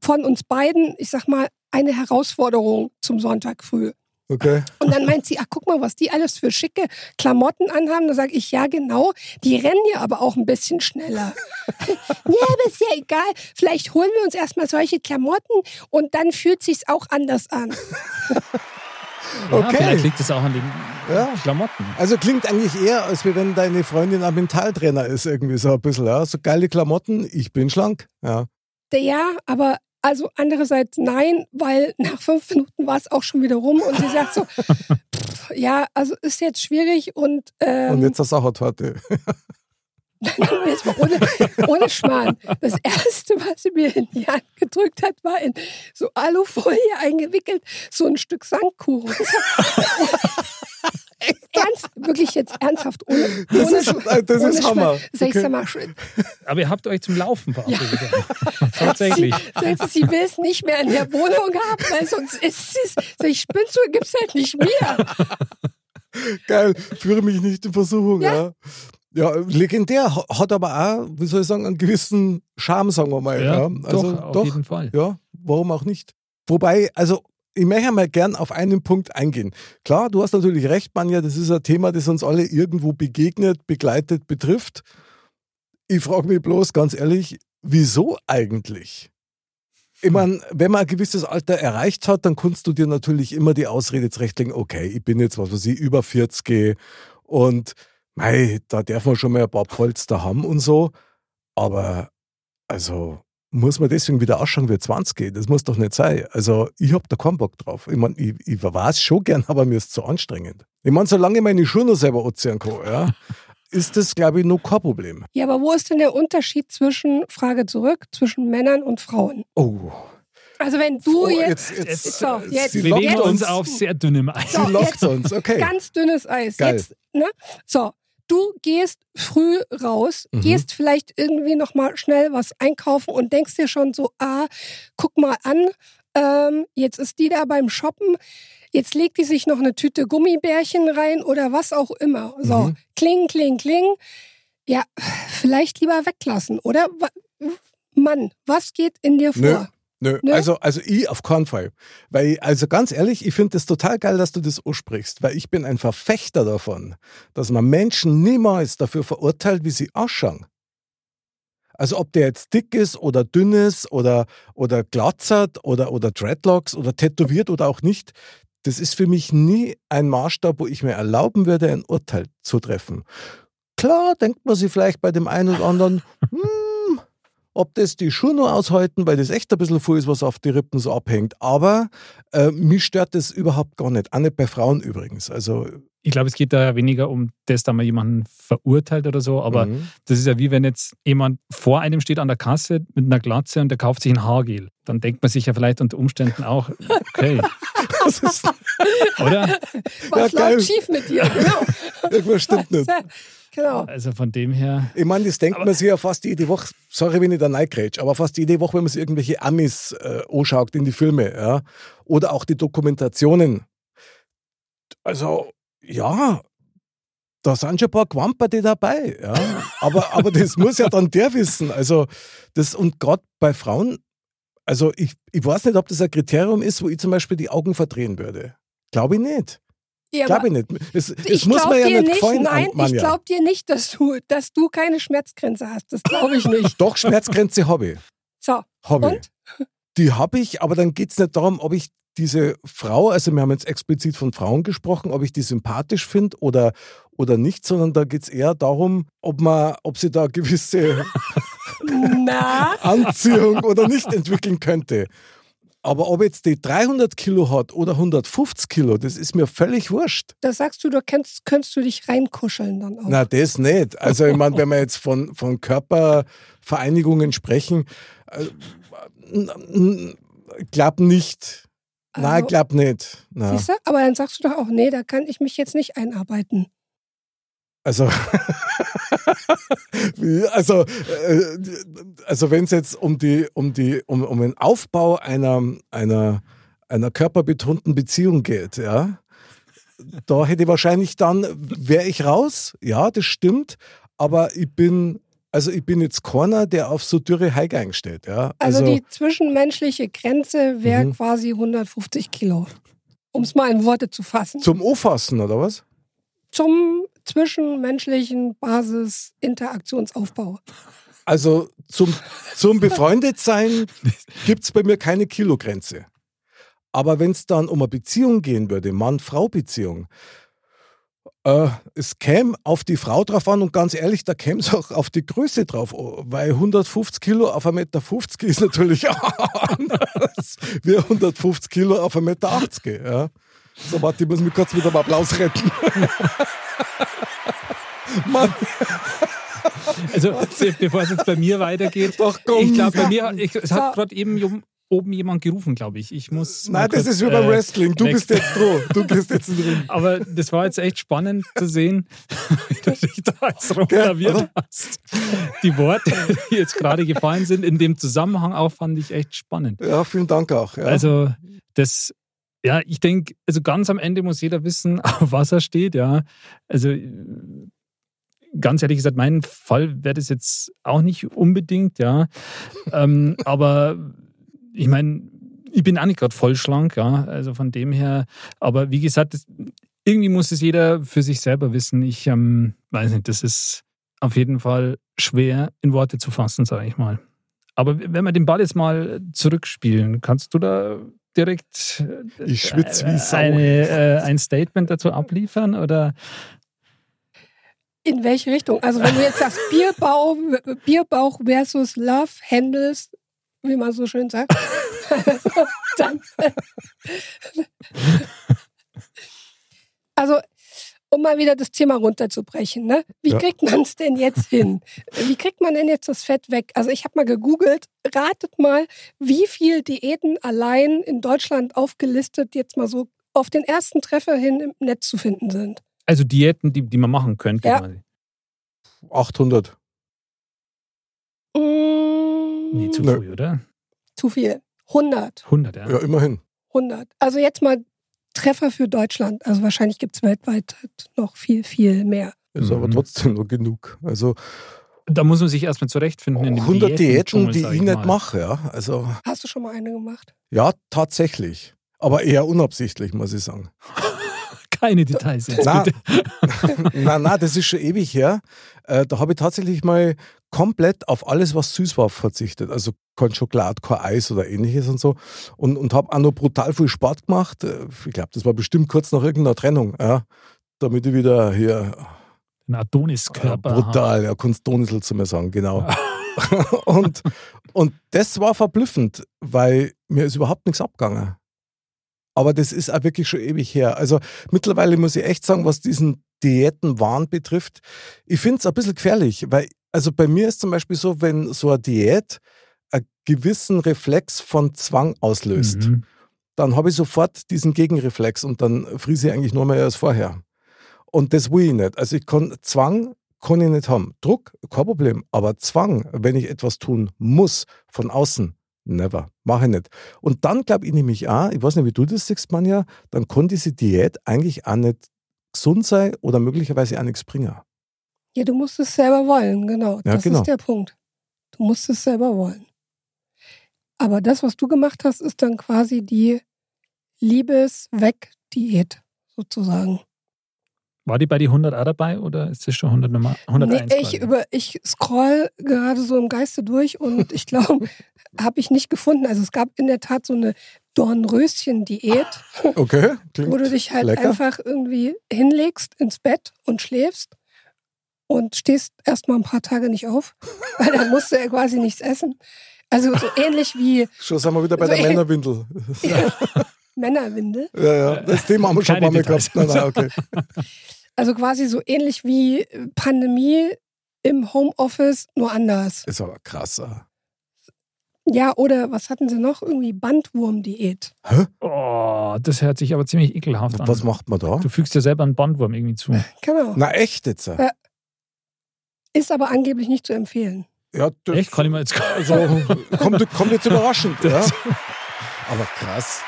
von uns beiden, ich sag mal, eine Herausforderung zum Sonntag früh. okay. Und dann meint sie, ach guck mal, was die alles für schicke Klamotten anhaben. Da sage ich, ja genau, die rennen ja aber auch ein bisschen schneller. ja, aber ist ja egal. Vielleicht holen wir uns erstmal solche Klamotten und dann fühlt sich's auch anders an. Ja, Okay. Vielleicht liegt es auch an den Ja. Klamotten. Also klingt eigentlich eher, als wenn deine Freundin ein Mentaltrainer ist, irgendwie so ein bisschen. Ja? So geile Klamotten, ich bin schlank. Ja. Ja, aber also andererseits nein, weil nach fünf Minuten war es auch schon wieder rum und sie sagt so, pff, ja, also ist jetzt schwierig und, ähm, Und jetzt eine Sachertorte. Jetzt mal ohne, ohne Schmarrn. Das erste, was sie mir in die Hand gedrückt hat, war in so Alufolie eingewickelt, so ein Stück Sandkuchen. Ernst, wirklich jetzt ernsthaft, ohne, Das ohne, ist- Schmarrn, das ohne ist. Hammer. Sag ich, Okay. mal, schön. Aber ihr habt euch zum Laufen verabredet. Tatsächlich. Sie, sie, sie will es nicht mehr in der Wohnung haben, weil sonst ist es, sag ich, Spinnstuhl gibt's halt nicht mehr. Geil, führe mich nicht in Versuchung. Ja. Ja. Ja. legendär, ha- hat aber auch, wie soll ich sagen, einen gewissen Charme, sagen wir mal. Ja, Ja, Also doch, auf jeden Fall. Ja, warum auch nicht? Wobei, also ich möchte mal gern auf einen Punkt eingehen. Klar, du hast natürlich recht, Manja, das ist ein Thema, das uns alle irgendwo begegnet, begleitet, betrifft. Ich frage mich bloß ganz ehrlich, wieso eigentlich? Ich meine, wenn man ein gewisses Alter erreicht hat, dann kannst du dir natürlich immer die Ausrede zurechtlegen, okay, ich bin jetzt, was weiß ich, über 40 und mei, da darf man schon mal ein paar Polster haben und so. Aber also muss man deswegen wieder ausschauen wie 20? Das muss doch nicht sein. Also ich hab da keinen Bock drauf. Ich meine, ich, ich weiß schon gern, aber mir ist zu anstrengend. Ich meine, solange ich meine Schuhe noch selber anziehen kann, ja, ist das, glaube ich, noch kein Problem. Ja, aber wo ist denn der Unterschied zwischen, Frage zurück, zwischen Männern und Frauen? Oh. Also wenn du Oh, jetzt, jetzt, jetzt, so, jetzt, Sie Wir bewegen lockt uns auf sehr dünnem Eis. So, Sie lockt uns, okay. ganz dünnes Eis. Geil. Jetzt, ne? So, du gehst früh raus, Mhm. gehst vielleicht irgendwie noch mal schnell was einkaufen und denkst dir schon so, ah, guck mal an, ähm, jetzt ist die da beim Shoppen, jetzt legt die sich noch eine Tüte Gummibärchen rein oder was auch immer. So, Mhm. kling, kling, kling. Ja, vielleicht lieber weglassen, oder? Mann, was geht in dir vor? Nö, Nö? also, also ich auf keinen Fall. Weil, also ganz ehrlich, ich finde es total geil, dass du das ansprichst, weil ich bin ein Verfechter davon, dass man Menschen niemals dafür verurteilt, wie sie ausschauen. Also ob der jetzt dick ist oder dünn ist oder, oder glatzert oder, oder Dreadlocks oder tätowiert oder auch nicht, das ist für mich nie ein Maßstab, wo ich mir erlauben würde, ein Urteil zu treffen. Klar, denkt man sich vielleicht bei dem einen oder anderen, hm, ob das die Schuhe nur aushalten, weil das echt ein bisschen voll ist, was auf die Rippen so abhängt. Aber äh, mich stört das überhaupt gar nicht. Auch nicht bei Frauen übrigens. Also, Ich glaube, es geht da weniger um das, da man jemanden verurteilt oder so, aber mhm. das ist ja wie wenn jetzt jemand vor einem steht an der Kasse mit einer Glatze und der kauft sich ein Haargel. Dann denkt man sich ja vielleicht unter Umständen auch, okay, das ist, oder? Was Ja, geil. läuft schief mit dir? Genau. irgendwas stimmt nicht. genau. Also von dem her, Ich meine, das denkt man sich ja fast jede Woche, sorry, wenn ich da reingrätsch, aber fast jede Woche, wenn man sich irgendwelche Amis äh, anschaut in die Filme, ja, oder auch die Dokumentationen. Also, ja, da sind schon ein paar Quamperte dabei, ja. Aber, aber das muss ja dann der wissen. Also, das, und gerade bei Frauen, also ich, ich weiß nicht, ob das ein Kriterium ist, wo ich zum Beispiel die Augen verdrehen würde. Glaube ich nicht. Ja, Glaube ich nicht. Es, es ich muss mir ja nicht nicht, gefallen, nein, ich Manja. glaube dir nicht, dass du, dass du keine Schmerzgrenze hast. Das glaube ich nicht. Doch, Schmerzgrenze habe ich. So, Habe ich. und? Die habe ich, aber dann geht es nicht darum, ob ich diese Frau, also wir haben jetzt explizit von Frauen gesprochen, ob ich die sympathisch finde oder, oder nicht, sondern da geht es eher darum, ob man, ob sie da gewisse Anziehung oder nicht entwickeln könnte. Aber ob jetzt die 300 Kilo hat oder 150 Kilo, das ist mir völlig wurscht. das sagst du, da könntest, könntest du dich reinkuscheln dann auch. Na, das nicht. Also, ich meine, wenn wir jetzt von, von Körpervereinigungen sprechen, äh, glaub nicht. Nein, Also, glaub nicht. Na. Siehst du? Aber dann sagst du doch auch, nee, da kann ich mich jetzt nicht einarbeiten. Also, also, äh, also wenn es jetzt um die, um die, um, um den Aufbau einer, einer, einer körperbetonten Beziehung geht, ja, da hätte ich wahrscheinlich dann, wäre ich raus, ja, das stimmt, aber ich bin, also ich bin jetzt keiner, der auf so dürre Heige einsteht, ja. Also, die zwischenmenschliche Grenze wäre Mhm. quasi 150 Kilo. Um es mal in Worte zu fassen. zum O-Fassen, oder was? Zum zwischenmenschlichen Basis-Interaktionsaufbau. Also zum, zum Befreundetsein gibt es bei mir keine Kilogrenze. Aber wenn es dann um eine Beziehung gehen würde, Mann-Frau-Beziehung, äh, es käme auf die Frau drauf an und ganz ehrlich, da käme es auch auf die Größe drauf an, weil 150 Kilo auf 1,50 Meter ist natürlich anders wie 150 Kilo auf 1,80 Meter. Ja. So, warte, ich muss mich kurz mit einem Applaus retten. Mann, also bevor es jetzt bei mir weitergeht, doch komm. ich glaube bei mir, ich, es hat gerade eben oben jemand gerufen, glaube ich. Ich muss. Nein, das kurz, ist wie beim äh, Wrestling. Du bist jetzt dran. Du gehst jetzt drin. Aber das war jetzt echt spannend zu sehen, wie du dich da jetzt rumlaviert hast. Die Worte, die jetzt gerade gefallen sind, in dem Zusammenhang auch, fand ich echt spannend. Ja, vielen Dank auch. Ja. Also, das, ja, ich denke, also ganz am Ende muss jeder wissen, auf was er steht, ja. Also, ganz ehrlich gesagt, mein Fall wäre das jetzt auch nicht unbedingt, ja. ähm, aber ich meine, ich bin auch nicht gerade voll schlank, ja. Also von dem her, aber wie gesagt, das, irgendwie muss es jeder für sich selber wissen. Ich ähm, weiß nicht, das ist auf jeden Fall schwer in Worte zu fassen, sage ich mal. Aber wenn wir den Ball jetzt mal zurückspielen, kannst du da direkt Ich schwitze wie Sau. eine, äh, ein Statement dazu abliefern? Oder In welche Richtung? Also wenn du jetzt sagst Bierbauch, Bierbauch versus Love Handles, wie man so schön sagt, dann. Also, um mal wieder das Thema runterzubrechen, ne? Wie Ja. kriegt man es denn jetzt hin? Wie kriegt man denn jetzt das Fett weg? Also ich habe mal gegoogelt, ratet mal, wie viel Diäten allein in Deutschland aufgelistet jetzt mal so auf den ersten Treffer hin im Netz zu finden sind. also Diäten, die, die man machen könnte. Ja. quasi. 800. Mm, Nee, zu Nö. früh, oder? zu viel. 100. 100, ja. Ja, immerhin. 100. Also jetzt mal Treffer für Deutschland. Also wahrscheinlich gibt es weltweit noch viel, viel mehr. Ist aber Mhm. trotzdem nur genug. Also Da muss man sich erstmal zurechtfinden in dem 100 Diäten, die sag ich nicht mal. mache. Ja. Also Hast du schon mal eine gemacht? ja, tatsächlich. Aber eher unabsichtlich, muss ich sagen. Keine Details jetzt, Na, bitte. nein, nein, das ist schon ewig her. Äh, da habe ich tatsächlich mal komplett auf alles, was süß war, verzichtet. Also kein Schokolade, kein Eis oder ähnliches und so. Und, und habe auch noch brutal viel Sport gemacht. Äh, Ich glaube, das war bestimmt kurz nach irgendeiner Trennung. Ja. Damit ich wieder hier Ein Ja, Adoniskörper. brutal, ja, kannst Donisel zu mir sagen, genau. und, und das war verblüffend, weil mir ist überhaupt nichts abgegangen. Aber das ist auch wirklich schon ewig her. Also mittlerweile muss ich echt sagen, was diesen Diätenwahn betrifft, ich finde es ein bisschen gefährlich, weil, also bei mir ist zum Beispiel so, wenn so eine Diät einen gewissen Reflex von Zwang auslöst, Mhm. dann habe ich sofort diesen Gegenreflex und dann friese ich eigentlich nur mehr als vorher. Und das will ich nicht. Also ich kann Zwang kann ich nicht haben. Druck, kein Problem. Aber Zwang, wenn ich etwas tun muss von außen, never. Mache ich nicht. Und dann glaube ich nämlich auch, ich weiß nicht, wie du das siehst, Manja, dann kann diese Diät eigentlich auch nicht gesund sein oder möglicherweise auch nichts bringen. Ja, du musst es selber wollen, genau. Ja, das genau. ist der Punkt. Du musst es selber wollen. Aber das, was du gemacht hast, ist dann quasi die Liebes-Weg-Diät sozusagen. War die bei die 100 auch dabei oder ist das schon 100 Nummer, 101? Nee, ich, quasi? über, ich scroll gerade so im Geiste durch und ich glaube, habe ich nicht gefunden. Also es gab in der Tat so eine Dornröschen-Diät, Okay, wo du dich halt lecker. einfach irgendwie hinlegst ins Bett und schläfst und stehst erstmal ein paar Tage nicht auf, weil dann musst du ja quasi nichts essen. Also so ähnlich wie Schon sind wir wieder bei So der Männerwindel. Männerwindel. Ja, ja, das Thema haben wir schon Keine mal gehabt. Nein, nein, okay. Also quasi so ähnlich wie Pandemie im Homeoffice, nur anders. Ist aber krass. ah. Ja, oder was hatten sie noch? Irgendwie Bandwurm-Diät. Oh, das hört sich aber ziemlich ekelhaft an. Was macht man da? Du fügst dir selber einen Bandwurm irgendwie zu. Genau. Na echt jetzt? Ja. Ist aber angeblich nicht zu empfehlen. Ja, das, Echt? Kann ich mal jetzt Also, kommt, kommt jetzt überraschend. Ja? Aber krass.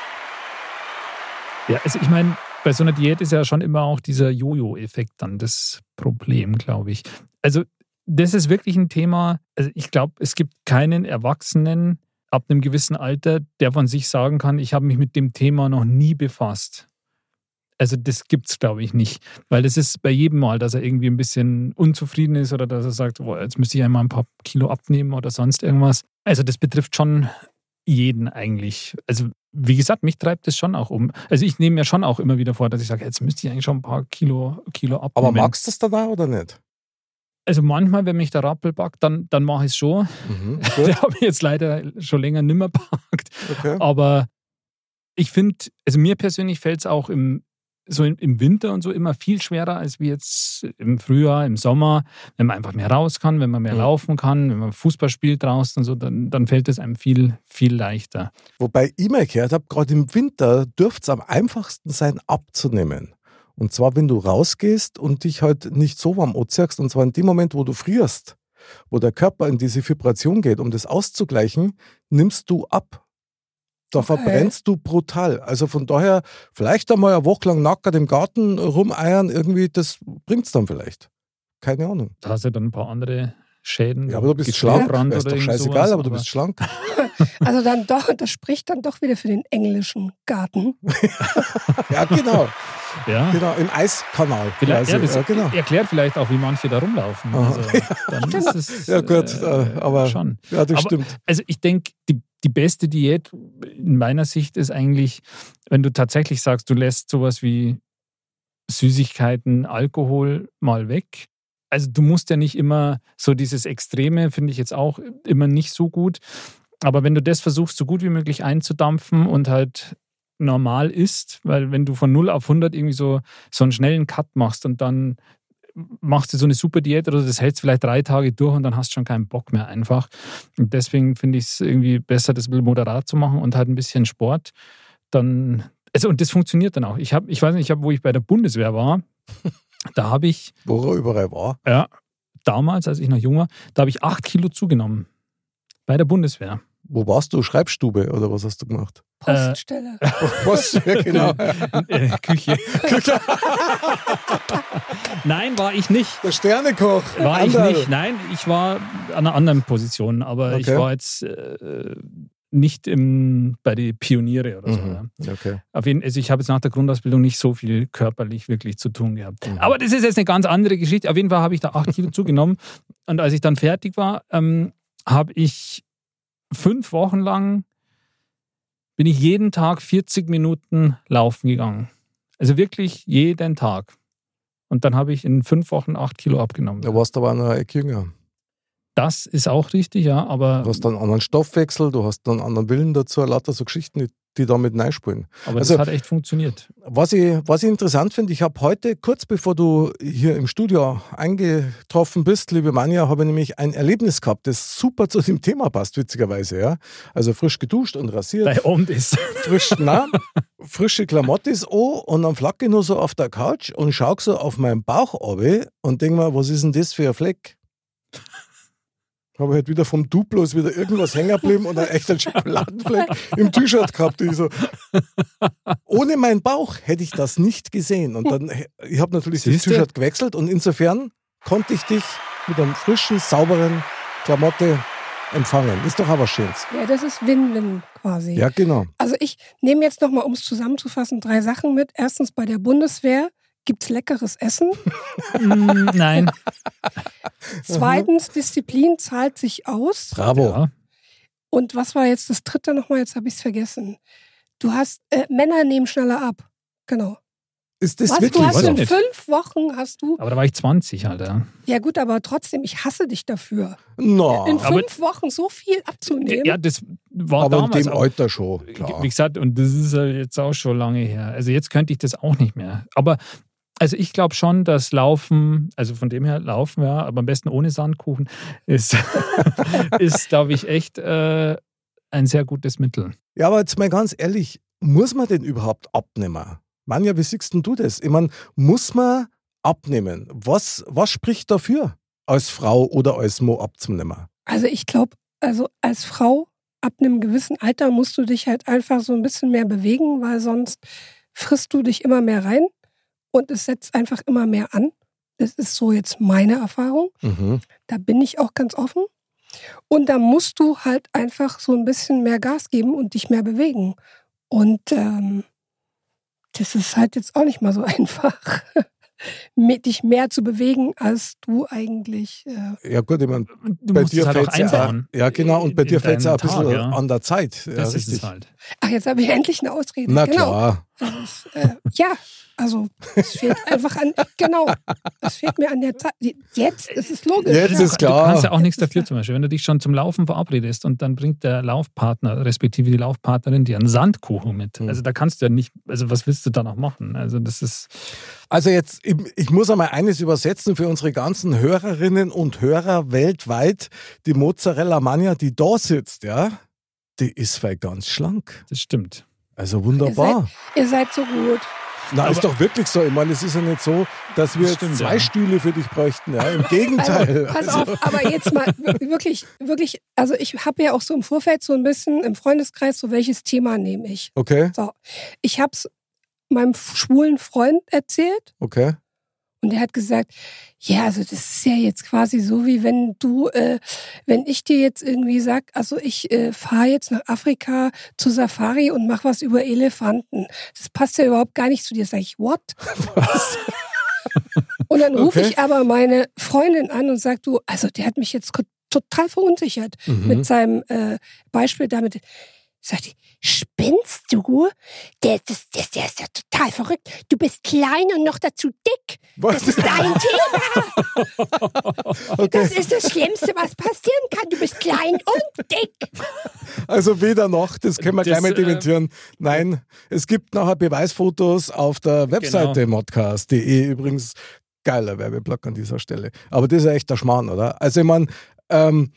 Ja, also ich meine, bei so einer Diät ist ja schon immer auch dieser Jojo-Effekt dann das Problem, glaube ich. Also, das ist wirklich ein Thema. Also, ich glaube, es gibt keinen Erwachsenen ab einem gewissen Alter, der von sich sagen kann, ich habe mich mit dem Thema noch nie befasst. Also, das gibt es, glaube ich, nicht. Weil das ist bei jedem Mal, dass er irgendwie ein bisschen unzufrieden ist oder dass er sagt, boah, jetzt müsste ich einmal ein paar Kilo abnehmen oder sonst irgendwas. Also, das betrifft schon jeden eigentlich. Also, wie gesagt, mich treibt das schon auch um. Also, ich nehme mir schon auch immer wieder vor, dass ich sage, jetzt müsste ich eigentlich schon ein paar Kilo, Kilo abnehmen. Aber magst du das auch oder nicht? Also, manchmal, wenn mich der Rappel packt, dann, dann mache ich es schon. Mhm, Der habe ich jetzt leider schon länger nimmer packt. okay. Aber ich finde, also mir persönlich fällt es auch im, so im, Winter und so immer viel schwerer als wie jetzt im Frühjahr, im Sommer, wenn man einfach mehr raus kann, wenn man mehr Mhm. laufen kann, wenn man Fußball spielt draußen und so, dann, dann fällt es einem viel, viel leichter. Wobei ich mal gehört habe, gerade im Winter dürfte es am einfachsten sein, abzunehmen. Und zwar, wenn du rausgehst und dich halt nicht so warm anziehst, und zwar in dem Moment, wo du frierst, wo der Körper in diese Vibration geht, um das auszugleichen, nimmst du ab. Da Okay. verbrennst du brutal. Also von daher, vielleicht einmal eine Woche lang nackert im Garten rumeiern, irgendwie, das bringt es dann vielleicht. Keine Ahnung. Da hast du dann ein paar andere Schäden. Ja, aber du bist schlank. Ist oder doch scheißegal, sowas, aber du bist schlank. Also dann doch, das spricht dann doch wieder für den englischen Garten. Ja, genau. Ja. genau. Im Eiskanal. Vielleicht, ja, das ja, genau. erklärt vielleicht auch, wie manche da rumlaufen. Also, dann ist es, Ja, gut, äh, aber- schon. Ja, das Aber- stimmt. Also ich denke, die, die beste Diät in meiner Sicht ist eigentlich, wenn du tatsächlich sagst, du lässt sowas wie Süßigkeiten, Alkohol mal weg. Also du musst ja nicht immer so dieses Extreme, finde ich jetzt auch immer nicht so gut. Aber wenn du das versuchst, so gut wie möglich einzudampfen und halt normal isst, weil wenn du von 0 auf 100 irgendwie so, so einen schnellen Cut machst und dann machst du so eine super Diät oder das hältst vielleicht drei Tage durch und dann hast du schon keinen Bock mehr einfach. Und deswegen finde ich es irgendwie besser, das ein bisschen moderat zu machen und halt ein bisschen Sport. Dann, also und das funktioniert dann auch. Ich habe, ich weiß nicht, ich hab, wo ich bei der Bundeswehr war, da habe ich, Wo er überall war. ja, damals, als ich noch jung war, da habe ich acht Kilo zugenommen. Bei der Bundeswehr. Wo warst du? Schreibstube oder was hast du gemacht? Poststelle. Was? Ja, genau. Äh, Küche. Nein, war ich nicht. Der Sternekoch. War ich Anderl. nicht. Nein, ich war an einer anderen Position, aber ich Okay. war jetzt äh, nicht im, bei den Pioniere oder so. Ja. Mhm. Okay. Auf jeden, also ich habe jetzt nach der Grundausbildung nicht so viel körperlich wirklich zu tun gehabt. Mhm. Aber das ist jetzt eine ganz andere Geschichte. Auf jeden Fall habe ich da acht Kilo zugenommen. Und als ich dann fertig war, ähm, habe ich fünf Wochen lang bin ich jeden Tag 40 Minuten laufen gegangen. Also wirklich jeden Tag. Und dann habe ich in fünf Wochen acht Kilo abgenommen. Da warst du aber noch Ecke jünger. Das ist auch richtig, ja, aber, Du hast dann einen anderen Stoffwechsel, du hast dann einen anderen Willen dazu, lauter so Geschichten, die, die damit reinspielen. aber also- das hat echt funktioniert. Was ich, was ich interessant finde, ich habe heute, kurz bevor du hier im Studio eingetroffen bist, liebe Manja, habe ich nämlich ein Erlebnis gehabt, das super zu dem Thema passt, witzigerweise. Ja? Also frisch geduscht und rasiert, Dein Abend ist. frisch, na, frische Klamotte ist an und dann flacke ich nur so auf der Couch und schaue so auf meinen Bauch runter und denke mir, was ist denn das für ein Fleck? Habe halt wieder vom Duplos wieder irgendwas hängen geblieben und einen echten Schokoladenfleck im T-Shirt gehabt. Ich so, ohne meinen Bauch hätte ich das nicht gesehen. Und dann, ich habe natürlich Siehste? das T-Shirt gewechselt und insofern konnte ich dich mit einem frischen, sauberen Klamotte empfangen. Ist doch aber schönes. Ja, das ist Win-Win quasi. Ja, genau. Also ich nehme jetzt nochmal, um es zusammenzufassen, drei Sachen mit. Erstens bei der Bundeswehr gibt es leckeres Essen. Mm, Nein. Zweitens, Disziplin zahlt sich aus. Bravo. Ja. Und was war jetzt das dritte nochmal? Jetzt habe ich es vergessen. Du hast, äh, Männer nehmen schneller ab. Genau. Ist das was, wirklich du hast Weiß in fünf Wochen hast du, Aber da war ich 20, Alter. ja gut, aber trotzdem, ich hasse dich dafür. No. In Aber- fünf Wochen so viel abzunehmen. Ja, das war Aber in damals dem auch, Alter schon, klar. Wie gesagt, und das ist jetzt auch schon lange her. Also jetzt könnte ich das auch nicht mehr. Aber also ich glaube schon, dass Laufen, also von dem her Laufen, ja, aber am besten ohne Sandkuchen, ist, ist glaube ich, echt äh, ein sehr gutes Mittel. Ja, aber jetzt mal ganz ehrlich, muss man den überhaupt abnehmen? Manja, wie siehst denn du das? Ich meine, muss man abnehmen? Was, was spricht dafür, als Frau oder als Mo abzunehmen? Also ich glaube, also als Frau ab einem gewissen Alter musst du dich halt einfach so ein bisschen mehr bewegen, weil sonst frisst du dich immer mehr rein und es setzt einfach immer mehr an. Das ist so jetzt meine Erfahrung. Mhm. Da bin ich auch ganz offen. Und da musst du halt einfach so ein bisschen mehr Gas geben und dich mehr bewegen. Und ähm, das ist halt jetzt auch nicht mal so einfach, mit dich mehr zu bewegen, als du eigentlich. Äh, Ja, gut, ich meine, Du bei musst dir es halt auch fällt es ja, ja, genau, und bei in dir fällt es ja ein bisschen Tag, ja. an der Zeit. Ja, Das ist richtig. es halt. ach, jetzt habe ich endlich eine Ausrede. Na genau. klar. Also es, äh, ja, also es fehlt einfach an, genau, es fehlt mir an der Zeit. Jetzt ist es logisch. Jetzt ist klar. Du kannst ja auch nichts dafür zum Beispiel. Wenn du dich schon zum Laufen verabredest und dann bringt der Laufpartner, respektive die Laufpartnerin, dir einen Sandkuchen mit. Hm. Also da kannst du ja nicht, also was willst du da noch machen? Also das ist, Also jetzt, ich, ich muss einmal eines übersetzen für unsere ganzen Hörerinnen und Hörer weltweit. Die Mozzarella Mania, die da sitzt, ja, die ist weil ganz schlank. das stimmt. Also wunderbar. Ihr seid so gut. Na, ist doch wirklich so. Ich meine, es ist ja nicht so, dass wir Das stimmt, zwei ja. Stühle für dich bräuchten. Ja, im Gegenteil. Also, pass Also, auf, aber jetzt mal wir- wirklich, wirklich, also ich habe ja auch so im Vorfeld so ein bisschen im Freundeskreis, so welches Thema nehme ich. okay, So, ich habe es meinem schwulen Freund erzählt okay. Und er hat gesagt, ja, also das ist ja jetzt quasi so, wie wenn du, äh, wenn ich dir jetzt irgendwie sag, also ich äh, fahre jetzt nach Afrika zur Safari und mach was über Elefanten. Das passt ja überhaupt gar nicht zu dir. Sag ich, what? Was? Und dann rufe Okay. ich aber meine Freundin an und sag, du, also der hat mich jetzt total verunsichert Mhm. mit seinem äh, Beispiel damit. Sagt die, spinnst du? Der, das, das, der ist ja total verrückt. Du bist klein und noch dazu dick. Das ist dein Thema. Okay. Das ist das Schlimmste, was passieren kann. Du bist klein und dick. Also weder noch, das können wir Das, gleich mal äh, dementieren. Nein, es gibt nachher Beweisfotos auf der Webseite Genau. modcast.de. Übrigens, geiler Werbeblock an dieser Stelle. Aber das ist ja echt der Schmarrn, oder? Also ich meine, ähm,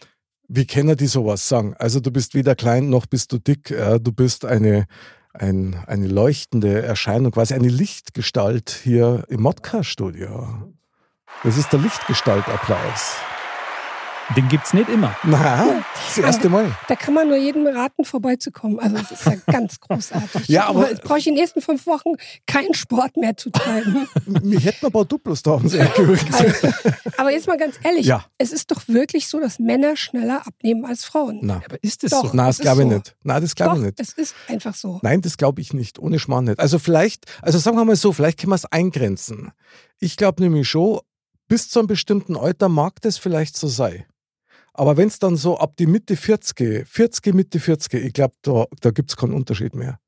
wie können die sowas sagen? Also du bist weder klein noch bist du dick. Ja, du bist eine, ein, eine leuchtende Erscheinung, quasi eine Lichtgestalt hier im Modcast-Studio. Das ist der Lichtgestaltapplaus. Den gibt's nicht immer. Na, das erste Mal. Da kann man nur jedem raten, vorbeizukommen. Also es ist ja ganz großartig. Ja, aber- Jetzt brauche ich in den nächsten fünf Wochen keinen Sport mehr zu treiben. Wir hätten ein paar Duplos da sie übrigens. Kein- Aber jetzt mal ganz ehrlich, Ja. es ist doch wirklich so, dass Männer schneller abnehmen als Frauen. Na. Aber ist es Doch. so? Nein, das Das ist glaube ich so. nicht. Nein, das glaube ich nicht. es ist einfach so. Nein, das glaube ich nicht. Ohne Schmarrn nicht. Also vielleicht, also sagen wir mal so, vielleicht können wir es eingrenzen. Ich glaube nämlich schon, bis zu einem bestimmten Alter mag das vielleicht so sein. Aber wenn es dann so ab die Mitte 40, 40, Mitte 40, ich glaube, da, da gibt es keinen Unterschied mehr.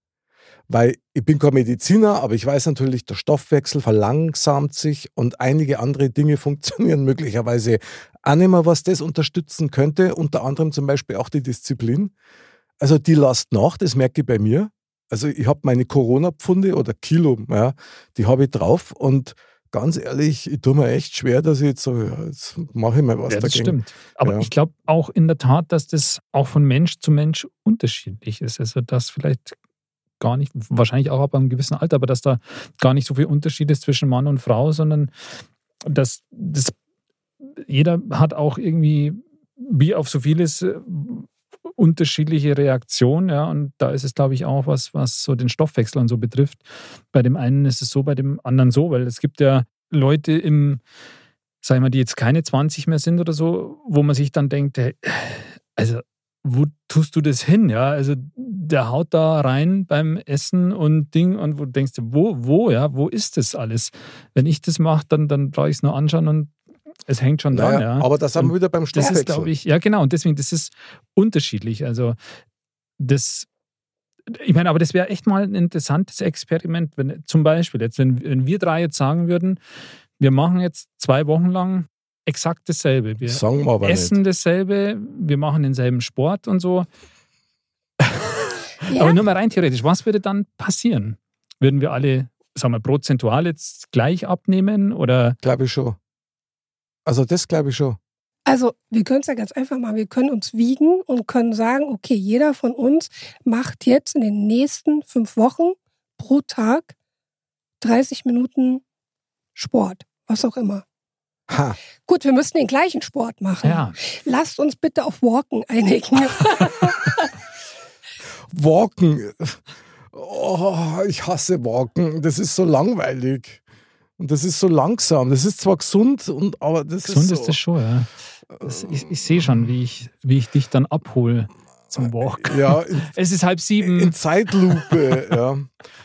Weil ich bin kein Mediziner, aber ich weiß natürlich, der Stoffwechsel verlangsamt sich und einige andere Dinge funktionieren möglicherweise auch nicht mehr, was das unterstützen könnte. Unter anderem zum Beispiel auch die Disziplin. Also die lasst nach, das merke ich bei mir. Also ich habe meine Corona-Pfunde oder Kilo, ja, die habe ich drauf und ganz ehrlich, ich tue mir echt schwer, dass ich jetzt so, ja, jetzt mache ich mal was Ja, das dagegen. stimmt. Aber Ja. ich glaube auch in der Tat, dass das auch von Mensch zu Mensch unterschiedlich ist. Also dass vielleicht gar nicht, wahrscheinlich auch ab einem gewissen Alter, aber dass da gar nicht so viel Unterschied ist zwischen Mann und Frau, sondern dass das jeder hat auch irgendwie, wie auf so vieles, äh, unterschiedliche Reaktionen, ja, und da ist es, glaube ich, auch was, was so den Stoffwechsel und so betrifft. Bei dem einen ist es so, bei dem anderen so, weil es gibt ja Leute im, sagen wir, die jetzt keine 20 mehr sind oder so, wo man sich dann denkt, hey, also wo tust du das hin? Ja, also der haut da rein beim Essen und Ding und wo du denkst, wo, wo, ja, wo ist das alles? Wenn ich das mache, dann, dann brauche ich es nur anschauen und es hängt schon dran, Naja, ja. Aber da sind wir wieder beim Das Stoffwechsel. ist, glaube ich, ja genau. Und deswegen, das ist unterschiedlich. Also das, ich meine, aber das wäre echt mal ein interessantes Experiment, wenn zum Beispiel jetzt, wenn, wenn wir drei jetzt sagen würden, wir machen jetzt zwei Wochen lang exakt dasselbe. Wir Sagen wir aber essen nicht. dasselbe, wir machen denselben Sport und so. Ja, Aber nur mal rein theoretisch, was würde dann passieren? Würden wir alle, sagen wir, prozentual jetzt gleich abnehmen oder Glaube ich schon. Also das glaube ich schon. also wir können es ja ganz einfach machen. Wir können uns wiegen und können sagen, okay, jeder von uns macht jetzt in den nächsten fünf Wochen pro Tag 30 Minuten Sport, was auch immer. Ha. Gut, wir müssen den gleichen Sport machen. ja, Lasst uns bitte auf Walken einigen. Walken. Oh, ich hasse Walken. Das ist so langweilig. Und das ist so langsam. Das ist zwar gesund, und, aber das gesund ist so. ist das schon, ja. Das, ich ich sehe schon, wie ich, wie ich dich dann abhole zum Walk. Ja, in, Es ist halb sieben. in Zeitlupe. ja.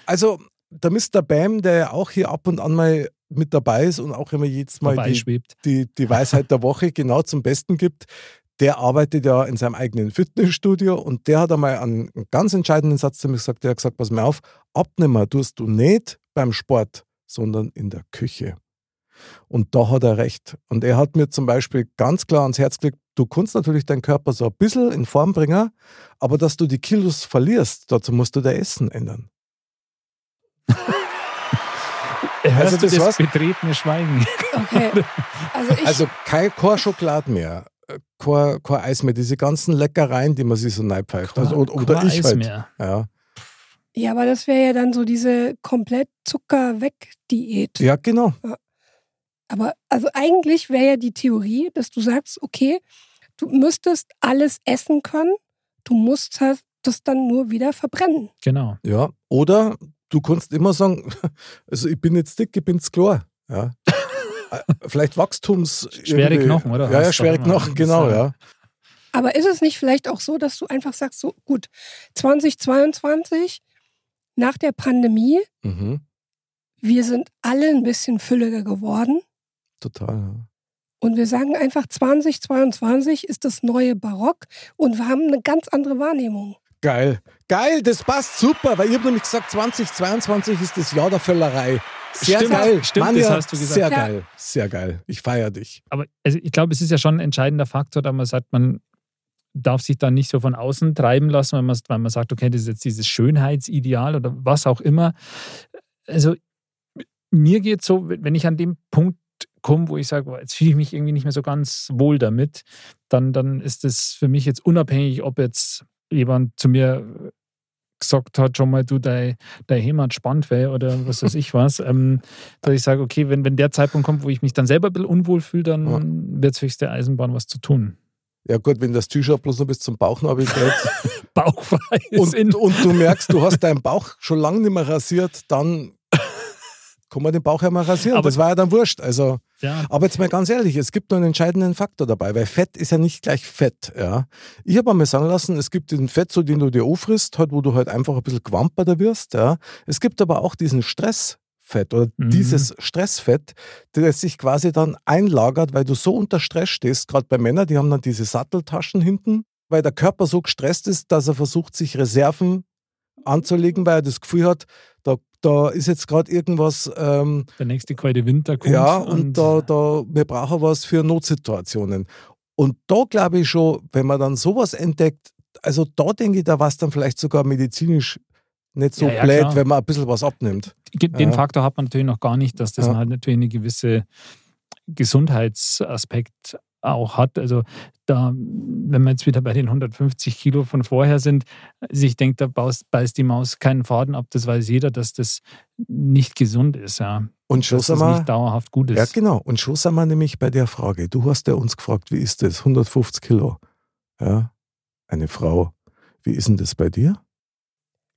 Also der Mr. Bam, der ja auch hier ab und an mal mit dabei ist und auch immer jedes Mal die, die, die Weisheit der Woche genau zum Besten gibt, der arbeitet ja in seinem eigenen Fitnessstudio und der hat einmal einen, ganz entscheidenden Satz zu mir gesagt. Der hat gesagt, pass mal auf, abnehmen tust du nicht beim Sport, sondern in der Küche. Und da hat er recht. Und er hat mir zum Beispiel ganz klar ans Herz gelegt, du kannst natürlich deinen Körper so ein bisschen in Form bringen, aber dass du die Kilos verlierst, dazu musst du dein Essen ändern. Hörst Also du das das betretene Schweigen? Okay. Also ich, Also kein, kein Schokolade mehr, äh, kein, kein Eis mehr, diese ganzen Leckereien, die man sich so neipfeift. Also, oder oder ich Eis halt. mehr. Ja. Ja, aber das wäre ja dann so diese komplett Zucker-weg-Diät. ja, genau. Aber also eigentlich wäre ja die Theorie, dass du sagst, okay, du müsstest alles essen können, du musst halt das dann nur wieder verbrennen. Genau. Ja. Oder du kannst immer sagen, also ich bin jetzt dick, ich bin's klar. Ja. äh, vielleicht Wachstums. Schwere irgendwie- Knochen, oder? Ja, ja, schwere. Knochen, genau, ja. Aber ist es nicht vielleicht auch so, dass du einfach sagst, so gut, 2022, nach der Pandemie, Mhm. wir sind alle ein bisschen fülliger geworden Total. Ja. und wir sagen einfach, 2022 ist das neue Barock und wir haben eine ganz andere Wahrnehmung. Geil. Geil, das passt super, weil ich habe nämlich gesagt, 2022 ist das Jahr der Völlerei. Sehr Stimmt, geil. stimmt, Manja, das hast du gesagt. Sehr Ja. geil, sehr geil. Ich feiere dich. Aber also ich glaube, es ist ja schon ein entscheidender Faktor, da man sagt, man darf sich dann nicht so von außen treiben lassen, wenn man, weil man sagt, okay, das ist jetzt dieses Schönheitsideal oder was auch immer. Also mir geht so, wenn ich an dem Punkt komme, wo ich sage, jetzt fühle ich mich irgendwie nicht mehr so ganz wohl damit, dann, dann ist es für mich jetzt unabhängig, ob jetzt jemand zu mir gesagt hat, schon mal, du, dein, dein Heimat spannend wäre oder was weiß ich was, ähm, dass ich sage, okay, wenn, wenn der Zeitpunkt kommt, wo ich mich dann selber ein bisschen unwohl fühle, dann Ja. wird es höchste Eisenbahn was zu tun. Ja gut, wenn das T-Shirt bloß noch bis zum Bauchnabel geht Bauchfrei und, sind. und du merkst, du hast deinen Bauch schon lange nicht mehr rasiert, dann kann man den Bauch ja mal rasieren. Aber- das war ja dann wurscht. Also, Ja, aber jetzt mal ganz ehrlich, es gibt noch einen entscheidenden Faktor dabei, weil Fett ist ja nicht gleich Fett. Ja. Ich habe einmal sagen lassen, es gibt diesen Fett, so den du dir auffrisst, halt, wo du halt einfach ein bisschen gewamperter wirst. Ja. Es gibt aber auch diesen Stressfett oder Mhm. dieses Stressfett, das sich quasi dann einlagert, weil du so unter Stress stehst. Gerade bei Männern, die haben dann diese Satteltaschen hinten, weil der Körper so gestresst ist, dass er versucht, sich Reserven anzulegen, weil er das Gefühl hat, da, da ist jetzt gerade irgendwas ähm, der nächste kalte Winter kommt. ja, und, da, da, wir brauchen was für Notsituationen. Und da glaube ich schon, wenn man dann sowas entdeckt, also da denke ich, da war es dann vielleicht sogar medizinisch nicht so Ja, ja, blöd, klar. wenn man ein bisschen was abnimmt. den Ja. Faktor hat man natürlich noch gar nicht, dass das halt natürlich eine gewisse Gesundheitsaspekt auch hat. Also da, wenn wir jetzt wieder bei den 150 Kilo von vorher sind, also ich denke, da baust, beißt die Maus keinen Faden ab. Das weiß jeder, dass das nicht gesund ist, ja. Und schon Dass das wir, nicht dauerhaft gut ist. ja genau, und schon sind wir nämlich bei der Frage. Du hast ja uns gefragt, wie ist das? 150 Kilo. Ja, eine Frau. Wie ist denn das bei dir?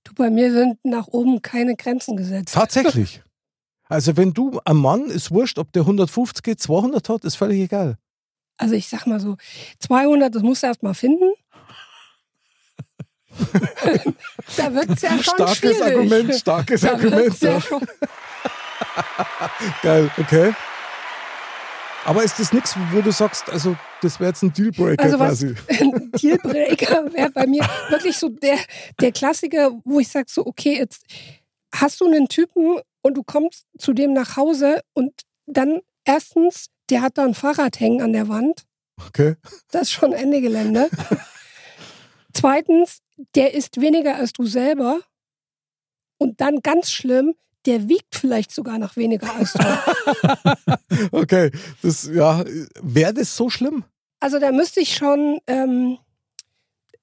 Du, bei mir sind nach oben keine Grenzen gesetzt. Tatsächlich. Also wenn du, ein Mann, ist wurscht, ob der 150 geht, 200 hat, ist völlig egal. Also ich sag mal so, 200, das musst du erst mal finden. da wird es ja schon Starkes schwierig. Argument, starkes Da Argument. Ja. schon, Geil, okay. Aber ist das nichts, wo du sagst, also das wäre jetzt ein Dealbreaker Also was- quasi? ein Dealbreaker wäre bei mir wirklich so der, der Klassiker, wo ich sage so, okay, jetzt hast du einen Typen und du kommst zu dem nach Hause und dann erstens, der hat da ein Fahrrad hängen an der Wand. Okay. Das ist schon Ende Gelände. Zweitens, der isst weniger als du selber. Und dann ganz schlimm, der wiegt vielleicht sogar noch weniger als du. Okay. Das, ja, wäre das so schlimm? Also da müsste ich schon, ähm,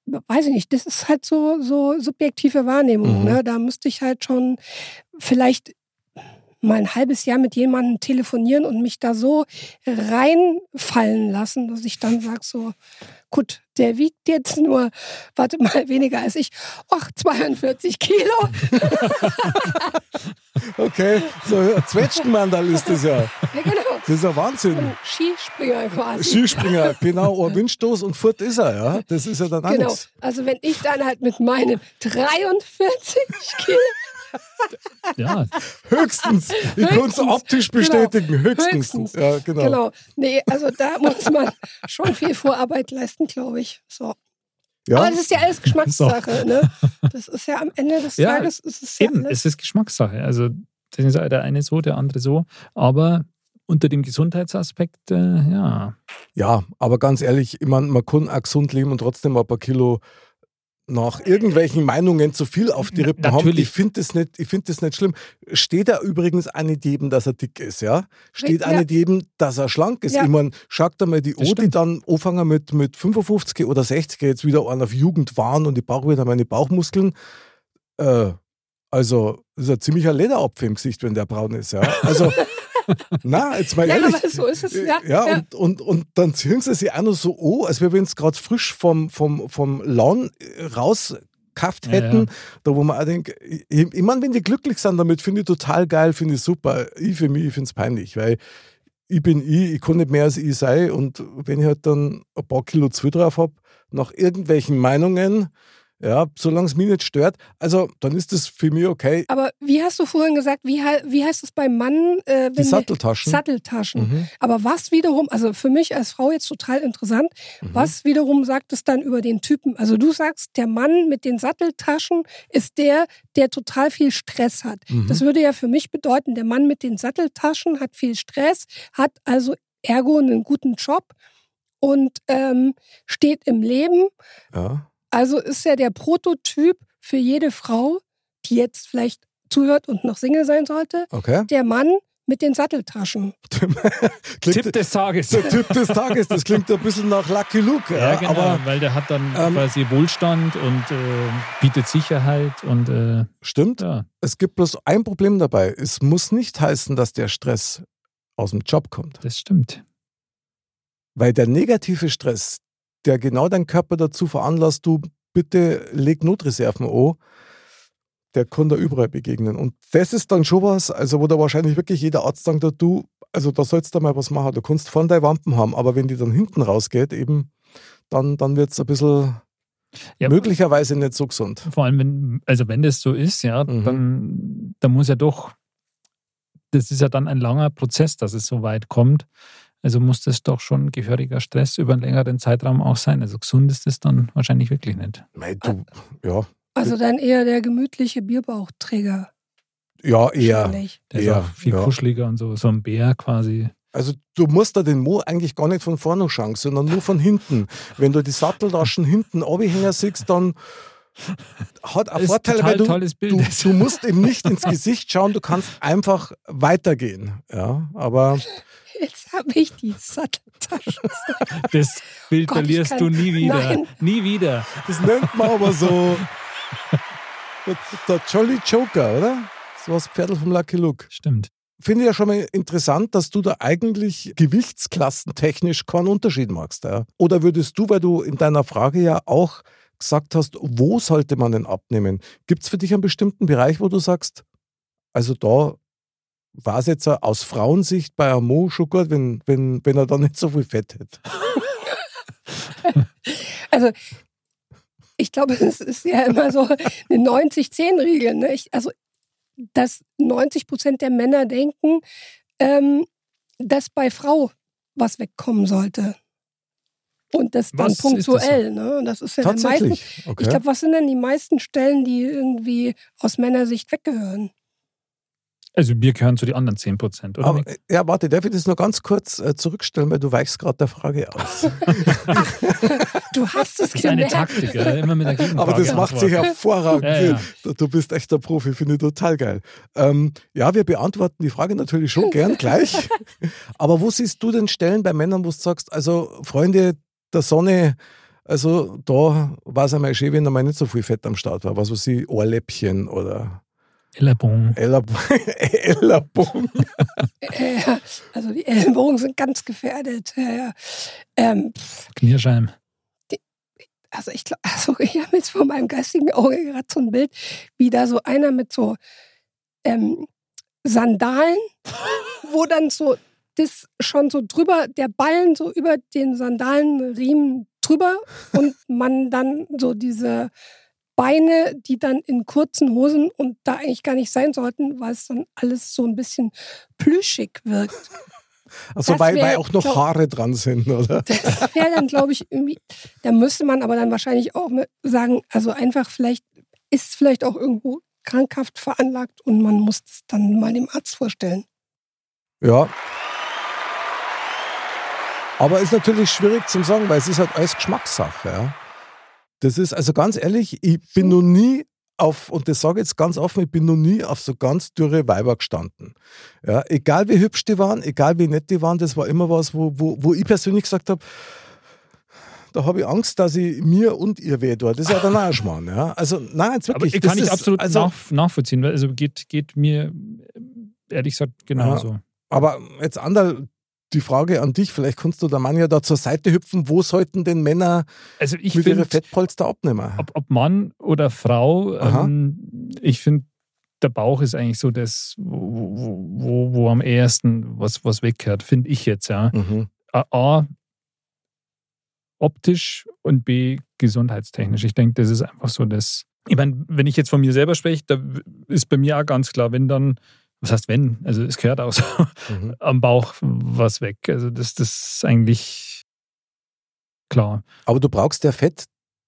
weiß ich nicht, das ist halt so, so subjektive Wahrnehmung. Mhm. Ne? Da müsste ich halt schon vielleicht mal ein halbes Jahr mit jemandem telefonieren und mich da so reinfallen lassen, dass ich dann sage so, gut, der wiegt jetzt nur, warte mal, weniger als ich. Ach, 42 Kilo. Okay. So ein Zwetschgenmandal ist das ja. Ja, genau. Das ist ja Wahnsinn. Ein Skispringer quasi. Skispringer, genau, ein Windstoß und fort ist er, ja. Das ist ja dann Genau. nichts. Also wenn ich dann halt mit meinen 43 Kilo Ja, Höchstens. Ich kann es Höchstens. optisch Genau. bestätigen. Höchstens. Höchstens. Ja, genau. Genau. Nee, also da muss man schon viel Vorarbeit leisten, glaube ich. So. Ja, Aber das ist ja alles Geschmackssache, ne? Das ist ja am Ende des Ja, Tages ist es ja eben, alles. es ist Geschmackssache. Also das ist der eine so, der andere so. Aber unter dem Gesundheitsaspekt, äh, ja. ja, aber ganz ehrlich, ich mein, man kann auch gesund leben und trotzdem ein paar Kilo nach irgendwelchen Meinungen zu viel auf die Rippen haben. Natürlich. Ich finde das, nicht- ich find das nicht schlimm. Steht da übrigens auch nicht jedem, dass er dick ist, ja? Steht auch Ja. nicht jedem, dass er schlank ist. Ja. Ich meine, schaut da mal die O, die dann anfangen mit, mit 55 oder 60 jetzt wieder an auf Jugend waren und ich brauche wieder meine Bauchmuskeln. Äh, also, das ist ein ziemlicher Lederapfel im Gesicht, wenn der braun ist, ja? Also, na, jetzt mal ja, ehrlich. aber so ist es. Ja, Ja, Und, und, und dann ziehen sie sich auch noch so an, als wenn es gerade frisch vom, vom, vom Lawn äh, rausgekauft Ja, hätten. ja. Da wo man auch denkt, ich, ich meine, wenn die glücklich sind damit, finde ich total geil, finde ich super. Ich für mich finde es peinlich, weil ich bin ich, ich kann nicht mehr als ich sein und wenn ich halt dann ein paar Kilo zu drauf habe, nach irgendwelchen Meinungen, ja, solange es mich nicht stört, also dann ist das für mich okay. Aber wie hast du vorhin gesagt, wie, wie heißt es beim Mann? Äh, Die Satteltaschen. Satteltaschen. Mhm. Aber was wiederum, also für mich als Frau jetzt total interessant, Mhm. was wiederum sagt es dann über den Typen? Also du sagst, der Mann mit den Satteltaschen ist der, der total viel Stress hat. Mhm. Das würde ja für mich bedeuten, der Mann mit den Satteltaschen hat viel Stress, hat also ergo einen guten Job und ähm, steht im Leben. Ja. Also ist er der Prototyp für jede Frau, die jetzt vielleicht zuhört und noch Single sein sollte, Okay. der Mann mit den Satteltaschen. Tipp des Tages. der Typ des Tages, das klingt ein bisschen nach Lucky Luke. Ja, Ja, genau, Aber weil der hat dann ähm, quasi Wohlstand und äh, bietet Sicherheit und äh, stimmt, ja, es gibt bloß ein Problem dabei. Es muss nicht heißen, dass der Stress aus dem Job kommt. das stimmt. Weil der negative Stress, der genau deinen Körper dazu veranlasst, du bitte leg Notreserven an, der kann da überall begegnen. Und das ist dann schon was, also wo da wahrscheinlich wirklich jeder Arzt sagt, du, also da sollst du mal was machen. Du kannst vorne deine Wampen haben, aber wenn die dann hinten rausgeht, eben, dann, dann wird es ein bisschen Ja, möglicherweise nicht so gesund. Vor allem, wenn, also wenn das so ist, ja, Mhm. dann, dann muss ja doch, das ist ja dann ein langer Prozess, dass es so weit kommt. Also muss das doch schon gehöriger Stress über einen längeren Zeitraum auch sein. Also gesund ist das dann wahrscheinlich wirklich nicht. Mei, du, ja, Also dann eher der gemütliche Bierbauchträger. ja, eher. Der ist Ja, auch viel ja. kuscheliger und so, so ein Bär quasi. Also du musst da den Mo eigentlich gar nicht von vorne schauen, sondern nur von hinten. Wenn du die Satteltaschen hinten abhängen siehst, dann hat ein Ist Vorteil, weil du, du, du musst ihm nicht ins Gesicht schauen, du kannst einfach weitergehen. Ja, aber Jetzt habe ich die Satteltaschen. Das Bild Gott, verlierst kann- du nie wieder. Nein. Nie wieder. das nennt man aber so der, der Jolly Joker, oder? So was Pferdl vom Lucky Luke. Stimmt. Finde ich ja schon mal interessant, dass du da eigentlich gewichtsklassentechnisch keinen Unterschied machst. Ja? Oder würdest du, weil du in deiner Frage ja auch gesagt hast, wo sollte man denn abnehmen? Gibt es für dich einen bestimmten Bereich, wo du sagst, also da war es jetzt aus Frauensicht bei einem Mo schon gut, wenn, wenn, wenn er da nicht so viel Fett hätte? Also ich glaube, es ist ja immer so eine 90-10-Regel. Ne? Also, dass 90 Prozent der Männer denken, ähm, dass bei Frau was wegkommen sollte. Und das dann Was ist das punktuell. Ne? Und das ist ja den meisten, Tatsächlich. Ich Okay. glaube, was sind denn die meisten Stellen, die irgendwie aus Männersicht weggehören? Also wir gehören zu den anderen 10 Prozent, oder? Aber, ja, warte, darf ich das nur ganz kurz äh, zurückstellen, weil du weichst gerade der Frage aus. Du hast es das ist eine gemerkt. Taktik, ja, immer mit der Gegenfrage Aber das macht sich hervorragend. Ja, ja. Du- Du bist echt der Profi, finde ich total geil. Ähm, ja, wir beantworten die Frage natürlich schon gern gleich. Aber wo siehst du denn Stellen bei Männern, wo du sagst, also Freunde der Sonne, also da war es einmal schön, wenn da mal nicht so viel Fett am Start war. Was weiß ich, Ohrläppchen oder Ellerbogen. Ellerbogen. Ellerbogen. Ja, also die Ellenbogen sind ganz gefährdet. Ja, ja. Ähm, Knirschheim. also ich glaube, also ich habe jetzt vor meinem geistigen Auge gerade so ein Bild, wie da so einer mit so ähm, Sandalen, wo dann so das schon so drüber, der Ballen so über den Sandalenriemen drüber und man dann so diese Beine, die dann in kurzen Hosen und da eigentlich gar nicht sein sollten, weil es dann alles so ein bisschen plüschig wirkt. Also weil, weil auch noch glaub- Haare dran sind, oder? Das wäre dann, glaube ich, irgendwie, da müsste man aber dann wahrscheinlich auch sagen, also einfach vielleicht ist vielleicht auch irgendwo krankhaft veranlagt und man muss es dann mal dem Arzt vorstellen. Ja. Aber ist natürlich schwierig zu sagen, weil es ist halt alles Geschmackssache. Ja. Das ist, also ganz ehrlich, ich bin noch nie auf, und das sage ich jetzt ganz offen, ich bin noch nie auf so ganz dürre Weiber gestanden. Ja, egal wie hübsch die waren, egal wie nett die waren, das war immer was, wo, wo, wo ich persönlich gesagt habe, da habe ich Angst, dass ich mir und ihr weh tue. Das ist ja dann auch ein Schmarrn. Ja. Also, nein, jetzt Aber wirklich. ich kann das ich absolut also, nach, nachvollziehen, weil also geht, geht mir ehrlich gesagt genauso. Aber jetzt Anderl, die Frage an dich, vielleicht kannst du der Mann ja da zur Seite hüpfen, wo sollten denn Männer Also ich mit ihren Fettpolster abnehmen? ob, ob Mann oder Frau, ähm, ich finde, der Bauch ist eigentlich so das, wo, wo, wo am ehesten was, was wegkehrt, finde ich jetzt, ja. Mhm. A, A, optisch und B, gesundheitstechnisch. Ich denke, das ist einfach so das. Ich meine, wenn ich jetzt von mir selber spreche, da ist bei mir auch ganz klar, wenn dann, was heißt wenn? Also es gehört auch so Mhm. am Bauch was weg. Also das, das ist eigentlich klar. Aber du brauchst ja Fett,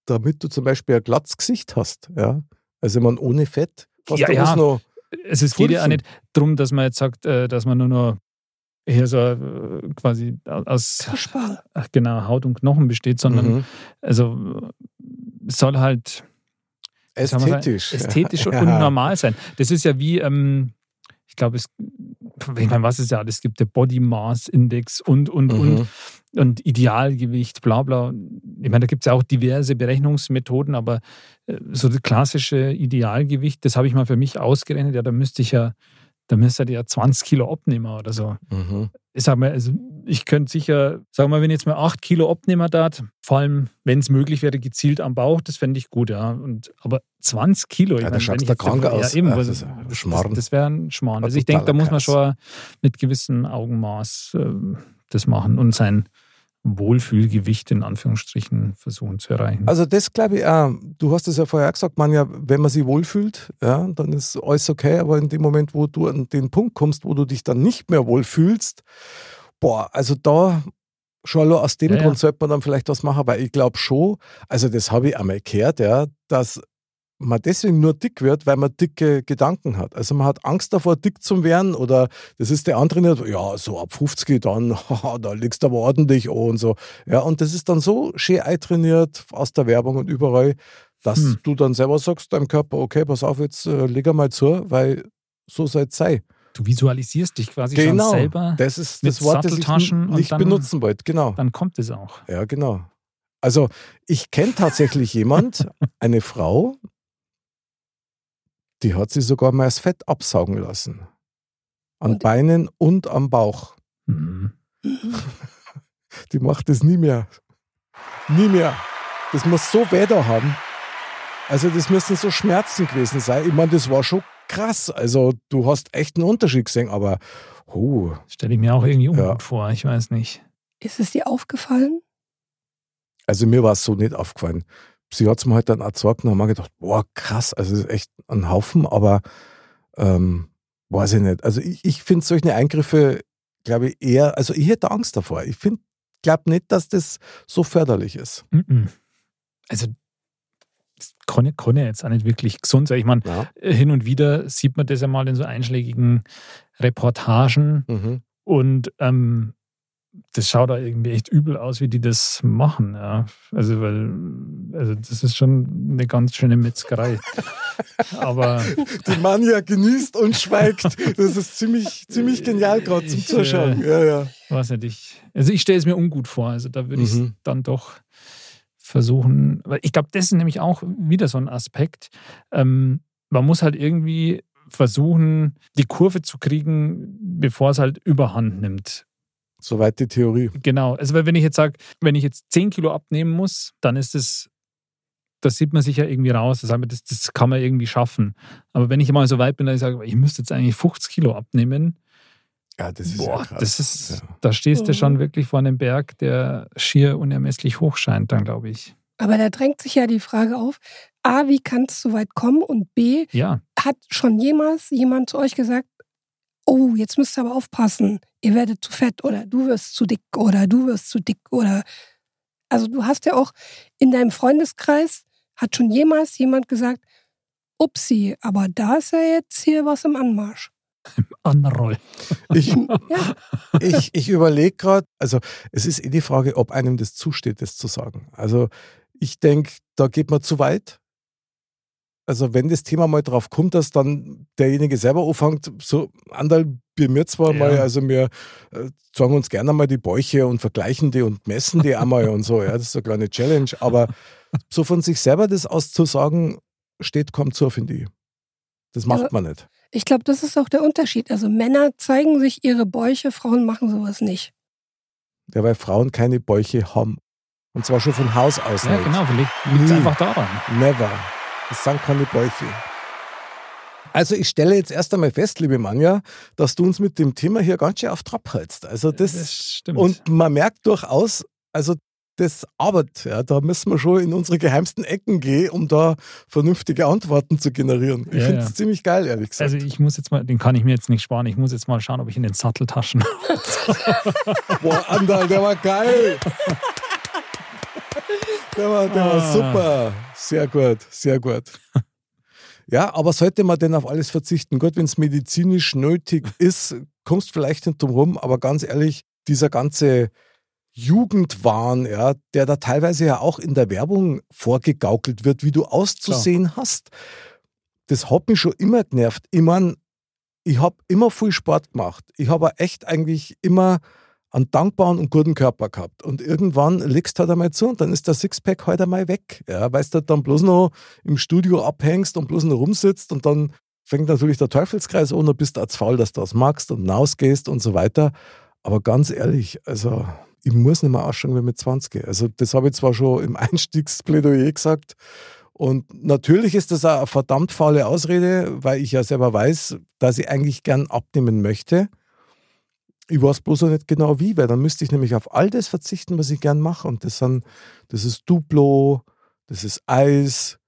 damit du zum Beispiel ein glattes Gesicht hast. Ja? Also man ohne Fett hast Ja, du ja. noch. Es ist, geht ja auch nicht darum, dass man jetzt sagt, äh, dass man nur noch hier so äh, quasi aus Kaspar. ach, genau, Haut und Knochen besteht, sondern Mhm. also es soll halt man sagen, Ästhetisch. ästhetisch und, Ja. und normal sein. Das ist ja wie, ähm, ich glaube, es, ich meine, was es ja, es gibt der Body Mass Index und, und, und, Mhm. und Idealgewicht, bla, bla. Ich meine, da gibt es ja auch diverse Berechnungsmethoden, aber äh, so das klassische Idealgewicht, das habe ich mal für mich ausgerechnet, ja, da müsste ich ja, da müsste ich ja 20 Kilo abnehmen oder so. Mhm. Ich sag mal, also ich könnte sicher, sagen wir mal, wenn ich jetzt mal 8 Kilo abnehmen darf, vor allem, wenn es möglich wäre, gezielt am Bauch, das fände ich gut, ja. Und, aber 20 Kilo, ich Ja, meine, wenn ich jetzt krank aus. Ja, eben, was- das das, das, das wäre ein Schmarrn. Also ich denke, da muss man schon mit gewissem Augenmaß äh, das machen und sein Wohlfühlgewicht in Anführungsstrichen versuchen zu erreichen. Also das glaube ich auch. Du hast es ja vorher gesagt, man ja, wenn man sich wohlfühlt, ja, dann ist alles okay. Aber in dem Moment, wo du an den Punkt kommst, wo du dich dann nicht mehr wohlfühlst, boah, also da schon aus dem Ja, ja. Grund sollte man dann vielleicht was machen, weil ich glaube schon, also das habe ich einmal gehört, ja, dass man deswegen nur dick wird, weil man dicke Gedanken hat. Also man hat Angst davor, dick zu werden oder das ist der andere nicht, ja, so ab 50 dann, da liegst du aber ordentlich an und so. Ja, und das ist dann so schön eintrainiert aus der Werbung und überall, dass Hm. du dann selber sagst deinem Körper, okay, pass auf, jetzt äh, leg einmal zu, weil so soll es sein. Du visualisierst dich quasi Genau. schon selber, Das ist mit das Wort, das ich Satteltaschen n- und nicht dann- benutzen wollte. Genau. dann kommt es auch. Ja, genau. Also ich kenne tatsächlich jemand, eine Frau, die hat sich sogar mal das Fett absaugen lassen. An Und- Beinen und am Bauch. Mhm. Die macht das nie mehr. Nie mehr. Das muss so weh da haben. Also das müssen so Schmerzen gewesen sein. Ich meine, das war schon krass. Also du hast echt einen Unterschied gesehen, aber oh, Stelle ich mir auch irgendwie ungut Ja. vor, ich weiß nicht. Ist es dir aufgefallen? Also mir war es so nicht aufgefallen. Sie hat es mir halt dann auch gesagt und haben mir gedacht, boah, krass, also das ist echt ein Haufen, aber ähm, weiß ich nicht. Also ich, ich finde solche Eingriffe, glaube ich, eher, also ich hätte Angst davor. Ich finde, glaube nicht, dass das so förderlich ist. Also, kann, ja- kann ja jetzt auch nicht wirklich gesund sein. Ich meine, Ja. hin und wieder sieht man das ja mal in so einschlägigen Reportagen Mhm. und ähm, das schaut da irgendwie echt übel aus, wie die das machen. Ja. Also, weil, also das ist schon eine ganz schöne Metzgerei. Aber Die Manja genießt und schweigt. Das ist ziemlich, ziemlich genial gerade zum Ich, Zuschauen. äh, Ja, ja. weiß nicht, ich, also ich stelle es mir ungut vor. Also da würde ich es Mhm. dann doch versuchen, weil ich glaube, das ist nämlich auch wieder so ein Aspekt. Ähm, man muss halt irgendwie versuchen, die Kurve zu kriegen, bevor es halt überhand nimmt. Soweit die Theorie. Genau. Also weil wenn ich jetzt sage, wenn ich jetzt 10 Kilo abnehmen muss, dann ist es, das sieht man sich ja irgendwie raus. Das, das, das kann man irgendwie schaffen. Aber wenn ich mal so weit bin, dass ich sage, ich müsste jetzt eigentlich 50 Kilo abnehmen, Ja, das ist boah, ja krass. das ist, Ja. da stehst du Mhm. schon wirklich vor einem Berg, der schier unermesslich hoch scheint, dann glaube ich. Aber da drängt sich ja die Frage auf, A, wie kann es so weit kommen? Und B, Ja, hat schon jemals jemand zu euch gesagt, oh, jetzt müsst ihr aber aufpassen, ihr werdet zu fett oder du wirst zu dick oder du wirst zu dick oder also du hast ja auch in deinem Freundeskreis hat schon jemals jemand gesagt, upsi, aber da ist ja jetzt hier was im Anmarsch. Anroll. Ich, Ja, ich, ich überlege gerade, also es ist eh die Frage, ob einem das zusteht, das zu sagen. Also ich denke, da geht man zu weit. Also wenn das Thema mal drauf kommt, dass dann derjenige selber anfängt, so Andal, wir mir zwar Ja. mal, also wir äh, zeigen uns gerne mal die Bäuche und vergleichen die und messen die einmal und so, ja, das ist so eine kleine Challenge, aber so von sich selber das auszusagen, steht kaum zu, finde ich. Das macht Ja. man nicht. Ich glaube, das ist auch der Unterschied. Also Männer zeigen sich ihre Bäuche, Frauen machen sowas nicht. Ja, weil Frauen keine Bäuche haben. Und zwar schon von Haus aus Ja, nicht. genau, vielleicht liegt es einfach daran. Never. Das sind keine Bäuche. Also ich stelle jetzt erst einmal fest, liebe Manja, dass du uns mit dem Thema hier ganz schön auf Trab hältst. Also das, Das stimmt. und man merkt durchaus, also das Arbeit, ja, da müssen wir schon in unsere geheimsten Ecken gehen, um da vernünftige Antworten zu generieren. Ich Ja, finde es ja. ziemlich geil, ehrlich gesagt. also ich muss jetzt mal, den kann ich mir jetzt nicht sparen. Ich muss jetzt mal schauen, ob ich in den Satteltaschen. Boah, Andal, der war geil. Der war, der war Ah. super. Sehr gut, sehr gut. Ja, aber sollte man denn auf alles verzichten? Gut, wenn es medizinisch nötig ist, kommst vielleicht nicht drum rum, aber ganz ehrlich, dieser ganze Jugendwahn, ja, der da teilweise ja auch in der Werbung vorgegaukelt wird, wie du auszusehen hast, das hat mich schon immer genervt. Ich meine, ich habe immer viel Sport gemacht. Ich habe echt eigentlich immer einen dankbaren und guten Körper gehabt. Und irgendwann legst du halt einmal zu und dann ist der Sixpack halt einmal weg. Ja, weil du dann bloß noch im Studio abhängst und bloß noch rumsitzt und dann fängt natürlich der Teufelskreis an und bist als faul, dass du das magst und hinausgehst und so weiter. Aber ganz ehrlich, also ich muss nicht mehr ausschauen wie mit 20. Also das habe ich zwar schon im Einstiegsplädoyer gesagt, und natürlich ist das auch eine verdammt faule Ausrede, weil ich ja selber weiß, dass ich eigentlich gern abnehmen möchte. Ich weiß bloß noch nicht genau wie, weil dann müsste ich nämlich auf all das verzichten, was ich gern mache. Und das sind, das ist Duplo, das ist Eis,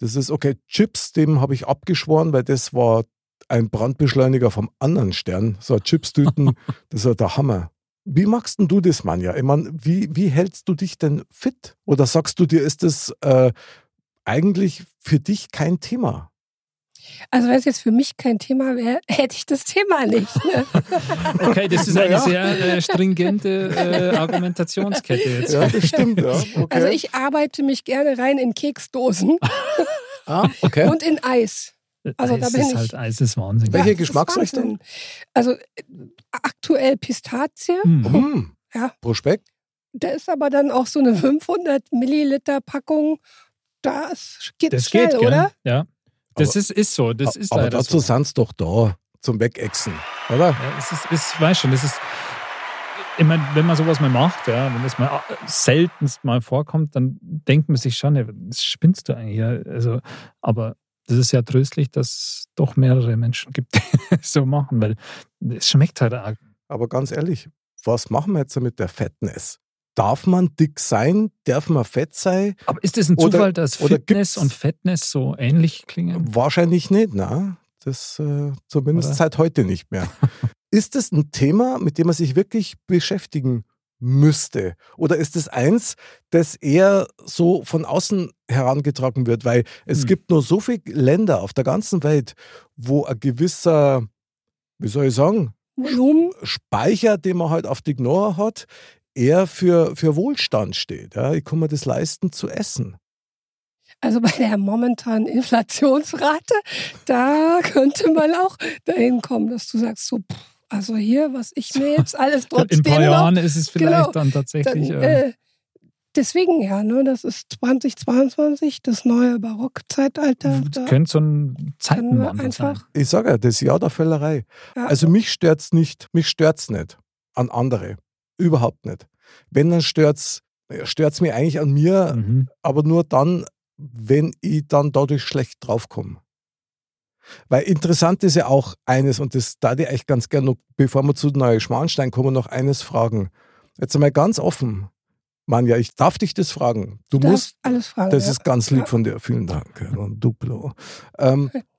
das ist, okay, Chips, dem habe ich abgeschworen, weil das war ein Brandbeschleuniger vom anderen Stern. So Chipstüten, das war der Hammer. Wie machst denn du das, Manja? Ich meine, wie, wie hältst du dich denn fit? Oder sagst du dir, ist das äh, eigentlich für dich kein Thema? Also wenn es jetzt für mich kein Thema wäre, hätte ich das Thema nicht. Ne? Okay, das ist eine sehr äh, stringente äh, Argumentationskette jetzt. Ja, das stimmt, ja. Okay. Also ich arbeite mich gerne rein in Keksdosen ah, okay. und in Eis. Also da bin ist ich- halt Eis ist Wahnsinn. Welche Ja, das ist Geschmacksrichtung? Also äh, aktuell Pistazie. Hm. Hm. Ja. Prospekt? Da ist aber dann auch so eine 500 Milliliter Packung. Das geht Das schnell, geht, oder? Ja. Das Aber- ist, ist so. Das ist Aber leider dazu so. sind sie doch da, zum Wegexen, oder? Ja, es ist, ist, weißt schon, das ist, ich meine, wenn man sowas mal macht, ja, wenn das mal äh, seltenst mal vorkommt, dann denkt man sich schon, ja, das spinnst du eigentlich. Ja. Also, aber das ist ja tröstlich, dass es doch mehrere Menschen gibt, die es so machen, weil es schmeckt halt auch. Aber ganz ehrlich, was machen wir jetzt mit der Fettness? Darf man dick sein? Darf man fett sein? Aber ist es ein Oder- Zufall, dass oder Fitness gibt's- und Fettness so ähnlich klingen? Wahrscheinlich nicht, na. Das äh, zumindest Oder? seit heute nicht mehr. ist es ein Thema, mit dem man sich wirklich beschäftigen müsste? Oder ist es eins, das eher so von außen herangetragen wird? Weil es Hm. gibt nur so viele Länder auf der ganzen Welt, wo ein gewisser, wie soll ich sagen, Volumen. Speicher, den man halt auf die Knorre hat, eher für, für Wohlstand steht. Ja, ich kann mir das leisten zu essen. Also bei der momentanen Inflationsrate, da könnte man auch dahin kommen, dass du sagst, so, pff, also hier, was ich mir jetzt alles In trotzdem ein paar noch, Jahren ist es vielleicht Genau. dann dann, tatsächlich. äh, äh, deswegen ja, ne, das ist 2022, das neue Barockzeitalter. Da könnte so ein Zeitenwandel sein. einfach, Ich sage ja, das Jahr der Völlerei. ja, Also mich stört's nicht, mich stört's nicht an andere. Überhaupt nicht. Wenn, dann stört's, stört's mich eigentlich an mir, Mhm. aber nur dann, wenn ich dann dadurch schlecht draufkomme. Weil interessant ist ja auch eines, und das da ich eigentlich ganz gerne noch, bevor wir zu Neue Schmarnstein kommen, noch eines fragen. Jetzt einmal ganz offen. Manja, ich darf dich das fragen. Du du musst, alles fragen. das ja. ist ganz lieb Ja. von dir. Vielen Dank. Duplo. Ähm,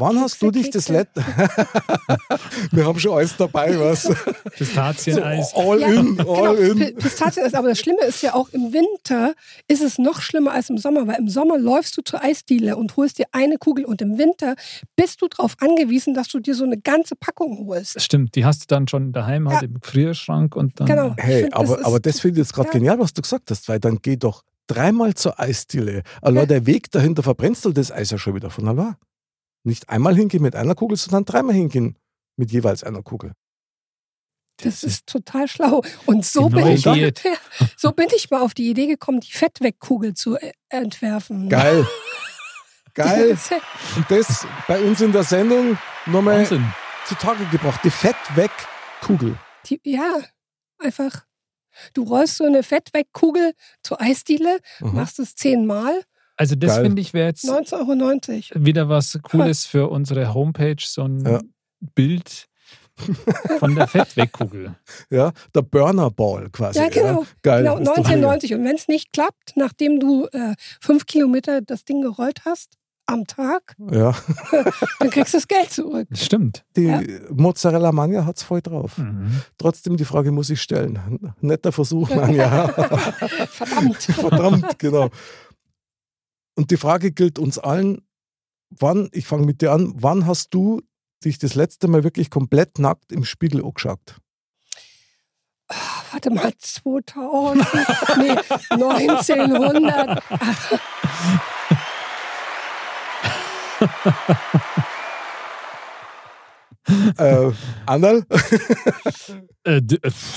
wann hast du dich das letzte... Wir haben schon alles dabei, was? So, Pistazieneis. all Ja, in, Genau, all Pi- in. Pistazien ist, aber das Schlimme ist ja auch im Winter ist es noch schlimmer als im Sommer, weil im Sommer läufst du zur Eisdiele und holst dir eine Kugel und im Winter bist du darauf angewiesen, dass du dir so eine ganze Packung holst. Stimmt, die hast du dann schon daheim halt Ja. im Gefrierschrank und dann. Genau. Hey, find, das aber, ist- aber das finde ich jetzt gerade Ja. genial, was du gesagt hast, weil dann geh doch dreimal zur Eisdiele. Allein Ja. der Weg dahinter verbrennst du das Eis ja schon wieder von allein. Nicht einmal hingehen mit einer Kugel, sondern dreimal hingehen mit jeweils einer Kugel. Das ist total schlau. Und so Die bin, ich mal, so bin ich mal auf die Idee gekommen, die Fettwegkugel zu äh, entwerfen. Geil. Geil. Und das bei uns in der Sendung nochmal zutage gebracht. Die Fett-Weg-Kugel. Ja, einfach. Du rollst so eine Fettwegkugel zur Eisdiele, Mhm. machst es zehnmal Also das finde ich wäre jetzt 19,90 Euro. wieder was Cooles für unsere Homepage, so ein Ja. Bild von der Fettwegkugel. Ja, der Burner Ball quasi. Ja, genau. Geil. Genau, ist doch mega. 1990. Und wenn es nicht klappt, nachdem du äh, fünf Kilometer das Ding gerollt hast am Tag, Ja, dann kriegst du das Geld zurück. Das stimmt. die Ja. Mozzarella Mania hat es voll drauf. Mhm. Trotzdem, die Frage muss ich stellen. Netter Versuch, Manja. Verdammt. Verdammt, genau. Und die Frage gilt uns allen, wann, ich fange mit dir an, wann hast du dich das letzte Mal wirklich komplett nackt im Spiegel angeschaut? Warte mal, 2000, nee, 1900. äh, Anderl? Äh, äh,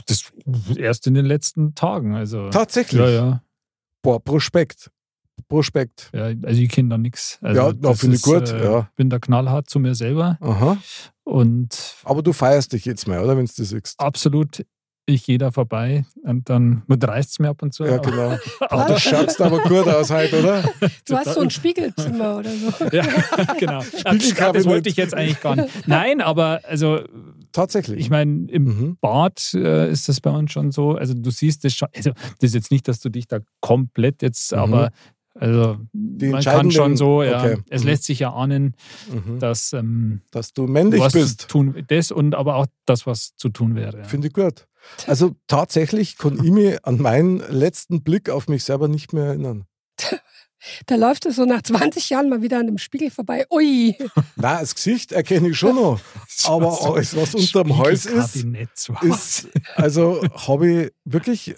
das erst in den letzten Tagen. Also, Tatsächlich? Ja, ja. Boah, Prospekt. Prospekt. ja also ich kenne da nichts. Also Ja, das finde ich gut, Äh, ja. bin da knallhart zu mir selber Aha. und Aber du feierst dich jetzt mal, oder? Wenn du das siehst. absolut, ich gehe da vorbei und dann reißt es mir ab und zu. Ja, genau. aber Du schaust aber gut aus heute, oder? Du hast so ein Spiegelzimmer oder so. Ja, genau. Das wollte ich jetzt eigentlich gar nicht. Nein, aber also Tatsächlich. ich meine, im Mhm. Bad äh, ist das bei uns schon so. Also du siehst das schon. Also das ist jetzt nicht, dass du dich da komplett jetzt, Mhm. aber also man kann schon so, ja. okay. Es Mhm. lässt sich ja ahnen, Mhm. dass ähm, Dass du männlich was bist. tun, das und aber auch das, was zu tun wäre. ja. Finde ich gut. Also tatsächlich kann ich mich an meinen letzten Blick auf mich selber nicht mehr erinnern. Da läuft es so nach 20 Jahren mal wieder an dem Spiegel vorbei. Ui, Na, das Gesicht erkenne ich schon noch. Aber alles, was unterm Hals ist, ist, also habe ich wirklich,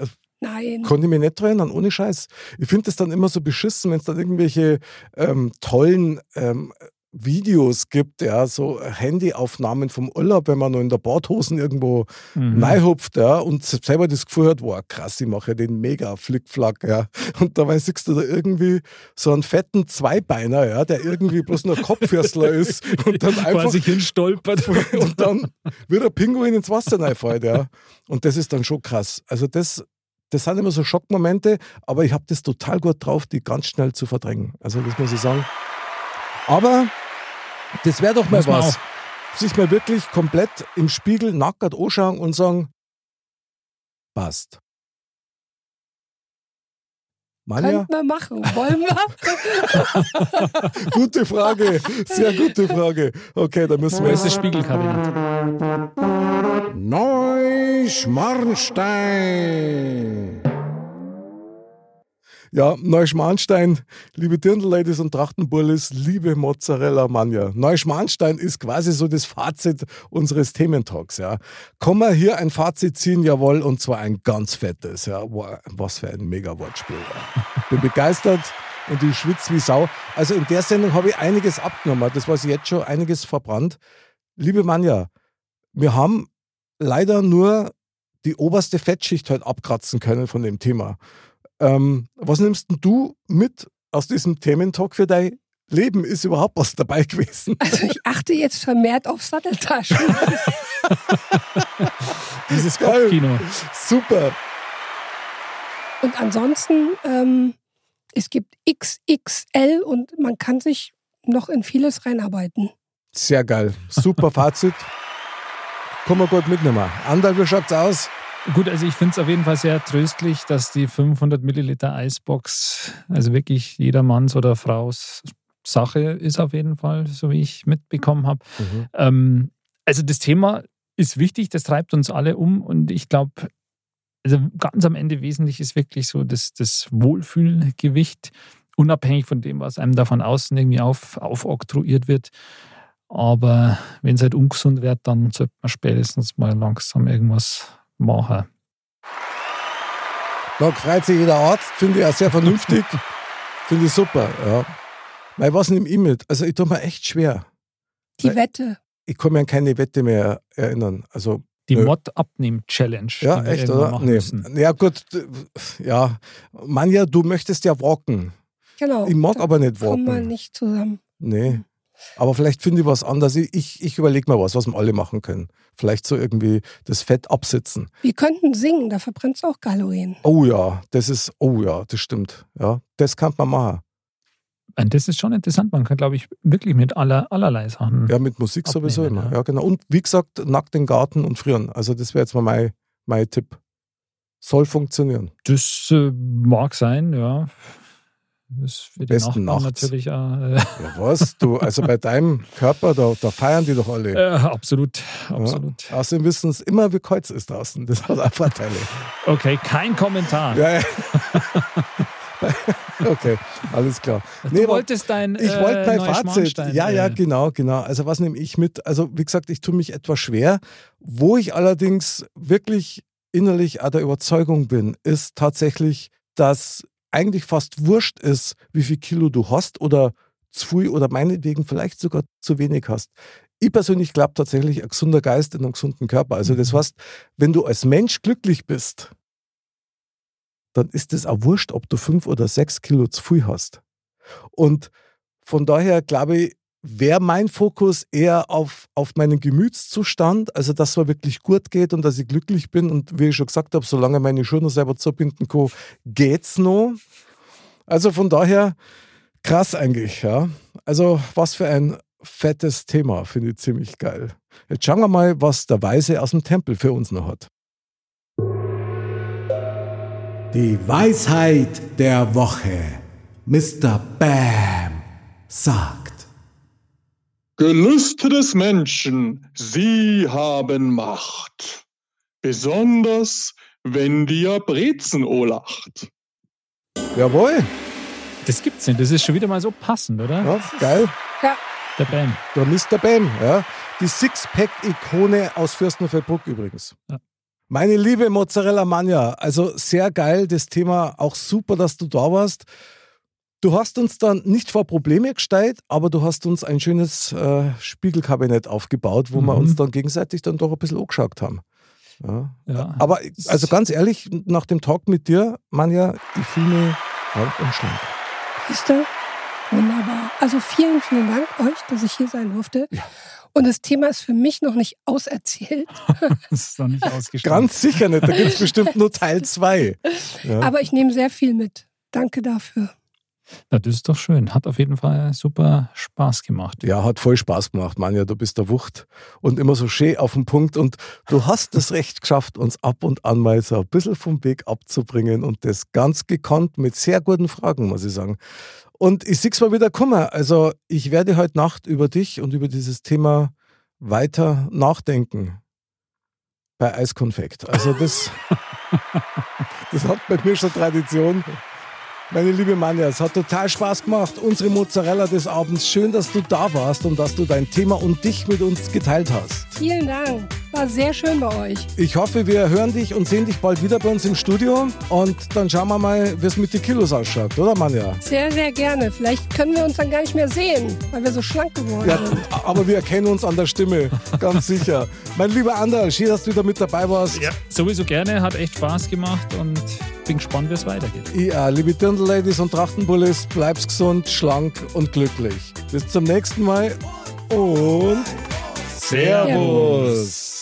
nein. konnte ich mich nicht dran erinnern, ohne Scheiß. Ich finde das dann immer so beschissen, wenn es dann irgendwelche ähm, tollen ähm, Videos gibt, ja, so Handyaufnahmen vom Urlaub, wenn man nur in der Badhosen irgendwo Mhm. reinhupft, ja, und selber das Gefühl hat, wow, krass, ich mache ja den mega Flickflack, ja. Und dabei siehst du da irgendwie so einen fetten Zweibeiner, ja, der irgendwie bloß nur Kopfhörsler ist und dann einfach sich hin stolpert. und dann wird der Pinguin ins Wasser reinfällt, ja. Und das ist dann schon krass. Also das, das sind immer so Schockmomente, aber ich habe das total gut drauf, die ganz schnell zu verdrängen. Also das muss ich sagen. Aber das wäre doch mal Muss was. Sich mal wirklich komplett im Spiegel nackert anschauen und sagen, passt. Manja, Könnten wir machen. Wollen wir? gute Frage, sehr gute Frage. Okay, da müssen wir Das ist das Spiegelkabinett. Neuschmarnstein. Ja, Neuschmarnstein, liebe Dirndl-Ladies und Trachtenbullis, liebe Mozzarella Manja. Neuschmarnstein ist quasi so das Fazit unseres Thementalks, ja. Kann man hier ein Fazit ziehen, jawohl, und zwar ein ganz fettes, ja. Wow, was für ein mega Wortspiel, ja. Bin begeistert und ich schwitze wie Sau. Also in der Sendung habe ich einiges abgenommen, das ich jetzt schon, einiges verbrannt. Liebe Manja, wir haben leider nur die oberste Fettschicht heute abkratzen können von dem Thema. Ähm, was nimmst denn du mit aus diesem Thementalk für dein Leben? Ist überhaupt was dabei gewesen? Also ich achte jetzt vermehrt auf Satteltaschen. Dieses Geil. Kopfkino. Super. Und ansonsten, ähm, es gibt XXL und man kann sich noch in vieles reinarbeiten. Sehr geil. Super Fazit. Kann man gut mitnehmen. Andal, wie schaut's aus? Gut, also ich finde es auf jeden Fall sehr tröstlich, dass die 500 Milliliter Eisbox, also wirklich jedermanns oder Fraus Sache ist auf jeden Fall, so wie ich mitbekommen habe. Ähm, also das Thema ist wichtig, das treibt uns alle um und ich glaube, also ganz am Ende wesentlich ist wirklich so das, das Wohlfühlgewicht, unabhängig von dem, was einem da von außen irgendwie auf, aufoktroyiert wird. Aber wenn es halt ungesund wird, dann sollte man spätestens mal langsam irgendwas machen. Da freut sich jeder Arzt, finde ich auch sehr vernünftig. finde ich super, ja. Weil was nehme ich mit? Also ich tue mir echt schwer. Die Weil- Wette. Ich kann mich an keine Wette mehr erinnern. Also Die. Mod-Abnehm-Challenge. Ja, echt, oder? machen Nee. müssen. Ja, gut. Ja, Manja, du möchtest ja walken. Genau. Ich mag da aber nicht kommen wir walken. nicht zusammen. Nee. Aber vielleicht finde ich was anderes. Ich, ich, ich überlege mal was, was wir alle machen können. Vielleicht so irgendwie das Fett absitzen. Wir könnten singen, da verbrennt es auch Kalorien. Oh ja, das ist, oh ja, das stimmt. Ja, das kann man machen. Und das ist schon interessant. Man kann, glaube ich, wirklich mit aller, allerlei Sachen. Ja, mit Musik Abnehmen, sowieso immer. ja. Ja. genau. Und wie gesagt, nackt den Garten und frieren. Also das wäre jetzt mal mein, mein Tipp. Soll funktionieren. Das äh, mag sein, ja. Das ist für die Besten Nachbarn nachts. natürlich auch, äh, Ja, was? Du, also bei deinem Körper, da, da feiern die doch alle. äh, absolut, absolut. Ja. Außerdem wissen es immer, wie kalt es ist draußen. Das hat auch Vorteile. Okay, kein Kommentar. Ja, ja. okay, alles klar. Du Nee, wolltest dein Ich äh, wollte mein Fazit. Ja, ja, äh, genau, genau. Also was nehme ich mit? Also wie gesagt, ich tue mich etwas schwer. Wo ich allerdings wirklich innerlich auch der Überzeugung bin, ist tatsächlich, dass eigentlich fast wurscht ist, wie viel Kilo du hast oder zu viel oder meinetwegen vielleicht sogar zu wenig hast. Ich persönlich glaube tatsächlich, ein gesunder Geist in einem gesunden Körper. Also das Mhm. heißt, wenn du als Mensch glücklich bist, dann ist es auch wurscht, ob du fünf oder sechs Kilo zu viel hast. Und von daher glaube ich, wäre mein Fokus eher auf, auf meinen Gemütszustand, also dass es mir wirklich gut geht und dass ich glücklich bin. Und wie ich schon gesagt habe, solange meine noch selber zubinden kann, geht's noch. Also von daher krass eigentlich, ja. Also was für ein fettes Thema, finde ich ziemlich geil. Jetzt schauen wir mal, was der Weise aus dem Tempel für uns noch hat. Die Weisheit der Woche. Mr. Bam sagt. Gelüste des Menschen, sie haben Macht. Besonders, wenn dir Brezen olacht. Jawohl, Das gibt's nicht. Das ist schon wieder mal so passend, oder? ja, geil. Der Bam. Der Mr. Bam, ja. Die Sixpack-Ikone aus Fürstenfeldbruck übrigens. Ja. Meine liebe Mozzarella Mania, also sehr geil, das Thema, auch super, dass du da warst. Du hast uns dann nicht vor Probleme gestellt, aber du hast uns ein schönes äh, Spiegelkabinett aufgebaut, wo wir Mhm. uns dann gegenseitig dann doch ein bisschen angeschaut haben. Ja. Ja. Aber also ganz ehrlich, nach dem Talk mit dir, Manja, ich fühle mich rank und schlank. Siehst du? Wunderbar. Also vielen, vielen Dank euch, dass ich hier sein durfte. Und das Thema ist für mich noch nicht auserzählt. Das ist noch nicht ausgeschlossen. Ganz sicher nicht, da gibt es bestimmt nur Teil 2. Ja. Aber ich nehme sehr viel mit. Danke dafür. Ja, das ist doch schön. Hat auf jeden Fall super Spaß gemacht. Ja, hat voll Spaß gemacht, Manja. Du bist der Wucht und immer so schön auf den Punkt. Und du hast es recht geschafft, uns ab und an mal so ein bisschen vom Weg abzubringen und das ganz gekonnt mit sehr guten Fragen, muss ich sagen. Und ich sehe es mal wieder kommen. Also, ich werde heute Nacht über dich und über dieses Thema weiter nachdenken. Bei Eiskonfekt. Also, das, das hat bei mir schon Tradition. Meine liebe Manja, es hat total Spaß gemacht. Unsere Mozzarella des Abends. Schön, dass du da warst und dass du dein Thema und dich mit uns geteilt hast. Vielen Dank. War sehr schön bei euch. Ich hoffe, wir hören dich und sehen dich bald wieder bei uns im Studio. Und dann schauen wir mal, wie es mit den Kilos ausschaut, oder Manja? Sehr, sehr gerne. Vielleicht können wir uns dann gar nicht mehr sehen, weil wir so schlank geworden Ja, sind. aber wir erkennen uns an der Stimme, ganz sicher. Mein lieber Anders, schön, dass du wieder mit dabei warst. Ja, sowieso gerne. Hat echt Spaß gemacht und bin gespannt, wie es weitergeht. Ja, liebe Dirndl-Ladies und Trachtenbullis, bleib's gesund, schlank und glücklich. Bis zum nächsten Mal und Servus.